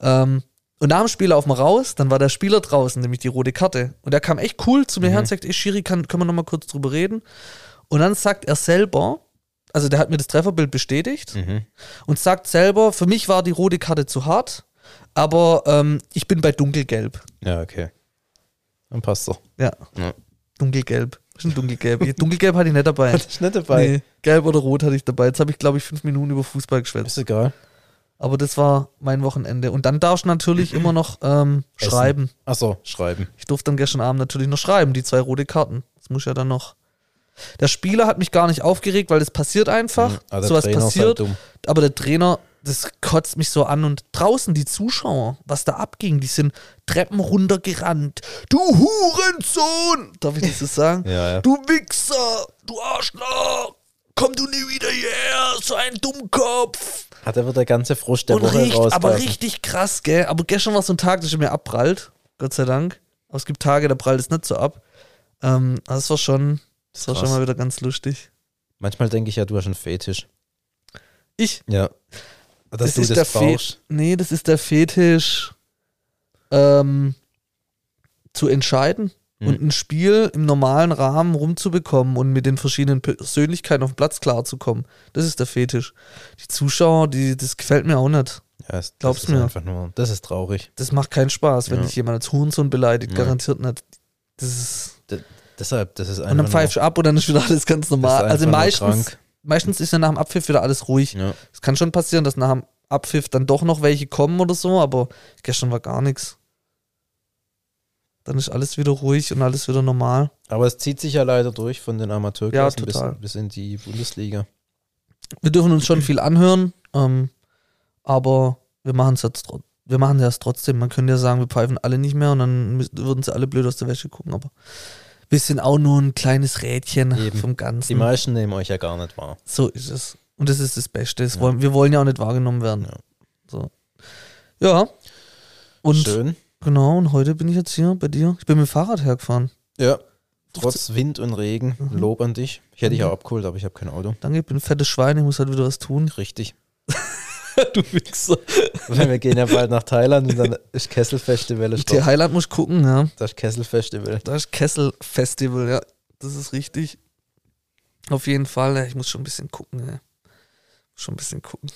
Ähm, und nach dem Spiel laufen wir raus, dann war der Spieler draußen, nämlich die rote Karte. Und der kam echt cool zu mir her und sagt, ey Schiri, kann, können wir noch mal kurz drüber reden? Und dann sagt er selber, also der hat mir das Trefferbild bestätigt Mhm. und sagt selber, für mich war die rote Karte zu hart, aber ähm, ich bin bei dunkelgelb. Ja, okay. Dann passt doch. Ja. Ja. Dunkelgelb. Schon dunkelgelb. Ich- Dunkelgelb hatte ich nicht dabei. ist nicht dabei. Nee, gelb oder rot hatte ich dabei. Jetzt habe ich, glaube ich, fünf Minuten über Fußball geschwätzt. Ist egal. Aber das war mein Wochenende. Und dann darfst du natürlich immer noch ähm, schreiben. Achso, schreiben. Ich durfte dann gestern Abend natürlich noch schreiben, die zwei rote Karten. Das muss ja dann noch. Der Spieler hat mich gar nicht aufgeregt, weil das passiert einfach. Mhm. Aber Sowas ist passiert. halt. Aber der Trainer, das kotzt mich so an. Und draußen die Zuschauer, was da abging, die sind Treppen runtergerannt. Du Hurensohn! Darf ich das so sagen? Ja, ja. Du Wichser! Du Arschloch! Komm du nie wieder hierher, so ein Dummkopf! Hat aber der ganze Frust der Und Woche richtig, raus. aber richtig krass, gell? Aber gestern war so ein Tag, dass ich mir abprallt. Gott sei Dank. Aber es gibt Tage, da prallt es nicht so ab. Ähm, also das war schon, das war schon mal wieder ganz lustig. Manchmal denke ich ja, du hast einen Fetisch. Ich? Ja. Dass du ist das der Fe. Nee, das ist der Fetisch, ähm, zu entscheiden Hm. und ein Spiel im normalen Rahmen rumzubekommen und mit den verschiedenen Persönlichkeiten auf dem Platz klarzukommen. Das ist der Fetisch. Die Zuschauer, die, das gefällt mir auch nicht. Ja, es, Glaubst das ist mir. einfach nur, das ist traurig. Das macht keinen Spaß, wenn Ja. dich jemand als Hurensohn beleidigt, Ja. garantiert nicht. Das ist deshalb, das ist einfach Und dann pfeifst du ab und dann ist wieder alles ganz das normal. Also meistens, krank. Meistens ist ja nach dem Abpfiff wieder alles ruhig. Ja. Es kann schon passieren, dass nach dem Abpfiff dann doch noch welche kommen oder so, aber gestern war gar nichts. Dann ist alles wieder ruhig und alles wieder normal. Aber es zieht sich ja leider durch von den Amateurklassen Ja, bis, bis in die Bundesliga. Wir dürfen uns schon viel anhören, ähm, aber wir machen es jetzt trotzdem. Wir machen das trotzdem. Man könnte ja sagen, wir pfeifen alle nicht mehr und dann würden sie alle blöd aus der Wäsche gucken, aber wir sind auch nur ein kleines Rädchen Eben. vom Die Ganzen. meisten nehmen euch ja gar nicht wahr. So ist es. Und das ist das Beste. Das Ja. wollen, wir wollen ja auch nicht wahrgenommen werden. Ja. So. Ja. Und Schön. genau, und heute bin ich jetzt hier bei dir. Ich bin mit dem Fahrrad hergefahren. Ja. Trotz Wind und Regen, Mhm. Lob an dich. Ich hätte dich auch abgeholt, aber ich habe kein Auto. Danke, ich bin ein fettes Schwein, ich muss halt wieder was tun. Richtig. du Wichser. Weil wir gehen ja bald nach Thailand und dann ist Kesselfestival. Highland muss gucken, ja. Das ist Kesselfestival. Da ist Kessel-Festival, ja. Das ist richtig. Auf jeden Fall, ja, ich muss schon ein bisschen gucken, ja. Schon ein bisschen gucken.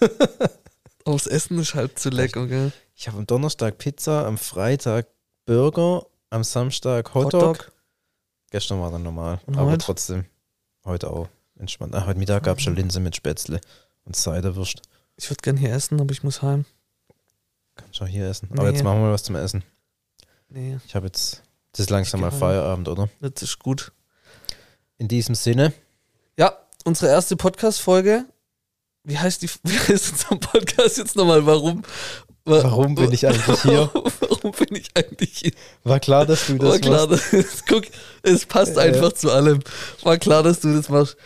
Aufs Essen ist halt zu lecker, gell? Ich habe am Donnerstag Pizza, am Freitag Burger, am Samstag Hotdog. Gestern war dann normal, Und aber heute? trotzdem heute auch entspannt. Ah, heute Mittag gab es schon Linse mit Spätzle und Ciderwurst. Ich würde gern hier essen, aber ich muss heim. Kannst du auch hier essen. Aber Nee. jetzt machen wir was zum Essen. Nee, Ich habe jetzt, das ist langsam mal. Feierabend, oder? das ist gut. In diesem Sinne, Ja, unsere erste Podcast-Folge. Wie heißt die, wie heißt unser Podcast jetzt nochmal? Warum? wa- Warum bin ich eigentlich hier? Warum bin ich eigentlich hier? war klar, dass du War das klar, machst. dass, guck, es passt Ja, einfach zu allem. War klar, dass du das machst.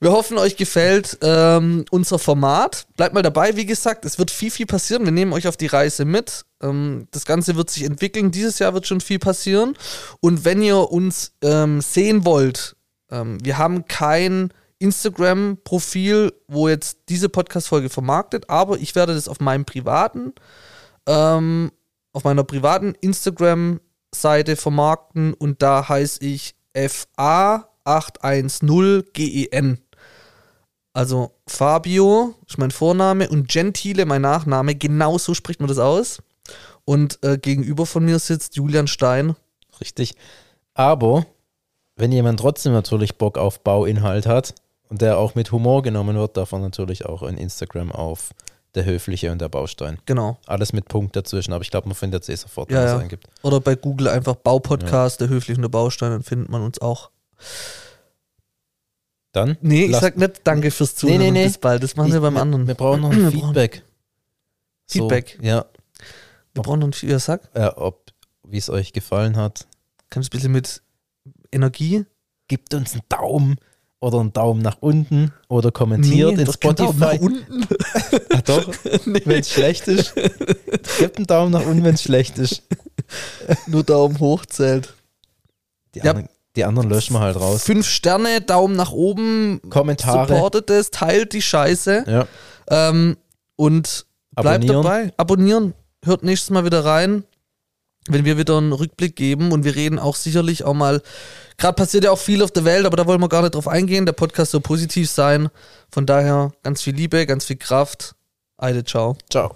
Wir hoffen, euch gefällt ähm, unser Format. Bleibt mal dabei. Wie gesagt, es wird viel, viel passieren. Wir nehmen euch auf die Reise mit. Ähm, das Ganze wird sich entwickeln. Dieses Jahr wird schon viel passieren. Und wenn ihr uns ähm, sehen wollt, ähm, wir haben kein Instagram-Profil, wo jetzt diese Podcast-Folge vermarktet, aber ich werde das auf meinem privaten, ähm, auf meiner privaten Instagram-Seite vermarkten und da heiße ich FA810GEN. Also Fabio ist mein Vorname und Gentile mein Nachname. Genauso spricht man das aus. Und äh, gegenüber von mir sitzt Julian Stein. Richtig. Aber wenn jemand trotzdem natürlich Bock auf Bauinhalt hat und der auch mit Humor genommen wird, darf er natürlich auch in Instagram auf der Höfliche und der Baustein. Genau. Alles mit Punkt dazwischen, aber ich glaube, man findet es eh sofort, Ja, wenn man ja. es eingibt. Oder bei Google einfach Baupodcast, der höflich und der Baustein, dann findet man uns auch. Dann? Nee, ich sag nicht danke fürs Zuhören. Nee, nee, nee. Bis bald. Das machen wir beim anderen. Wir brauchen noch ein Wir brauchen- Feedback. Feedback. So, ja, Wir brauchen noch ein sag. ja, ob, wie es euch gefallen hat. Kannst du ein bisschen mit Energie? Gebt uns einen Daumen oder einen Daumen nach unten oder kommentiert in doch kein Daumen nach Spotify. unten. Ah, doch, wenn es schlecht ist. Gebt einen Daumen nach unten, wenn es schlecht ist. Nur Daumen hoch zählt. Die, Ja. anderen, die anderen löschen wir halt raus. Fünf Sterne, Daumen nach oben. Kommentare. Supportet es, teilt die Scheiße. Ja. Ähm, und bleibt Abonnieren. dabei. Abonnieren. Hört nächstes Mal wieder rein, wenn wir wieder einen Rückblick geben. Und wir reden auch sicherlich auch mal. Gerade passiert ja auch viel auf der Welt, aber da wollen wir gar nicht drauf eingehen. Der Podcast soll positiv sein. Von daher ganz viel Liebe, ganz viel Kraft. Eide, ciao. Ciao.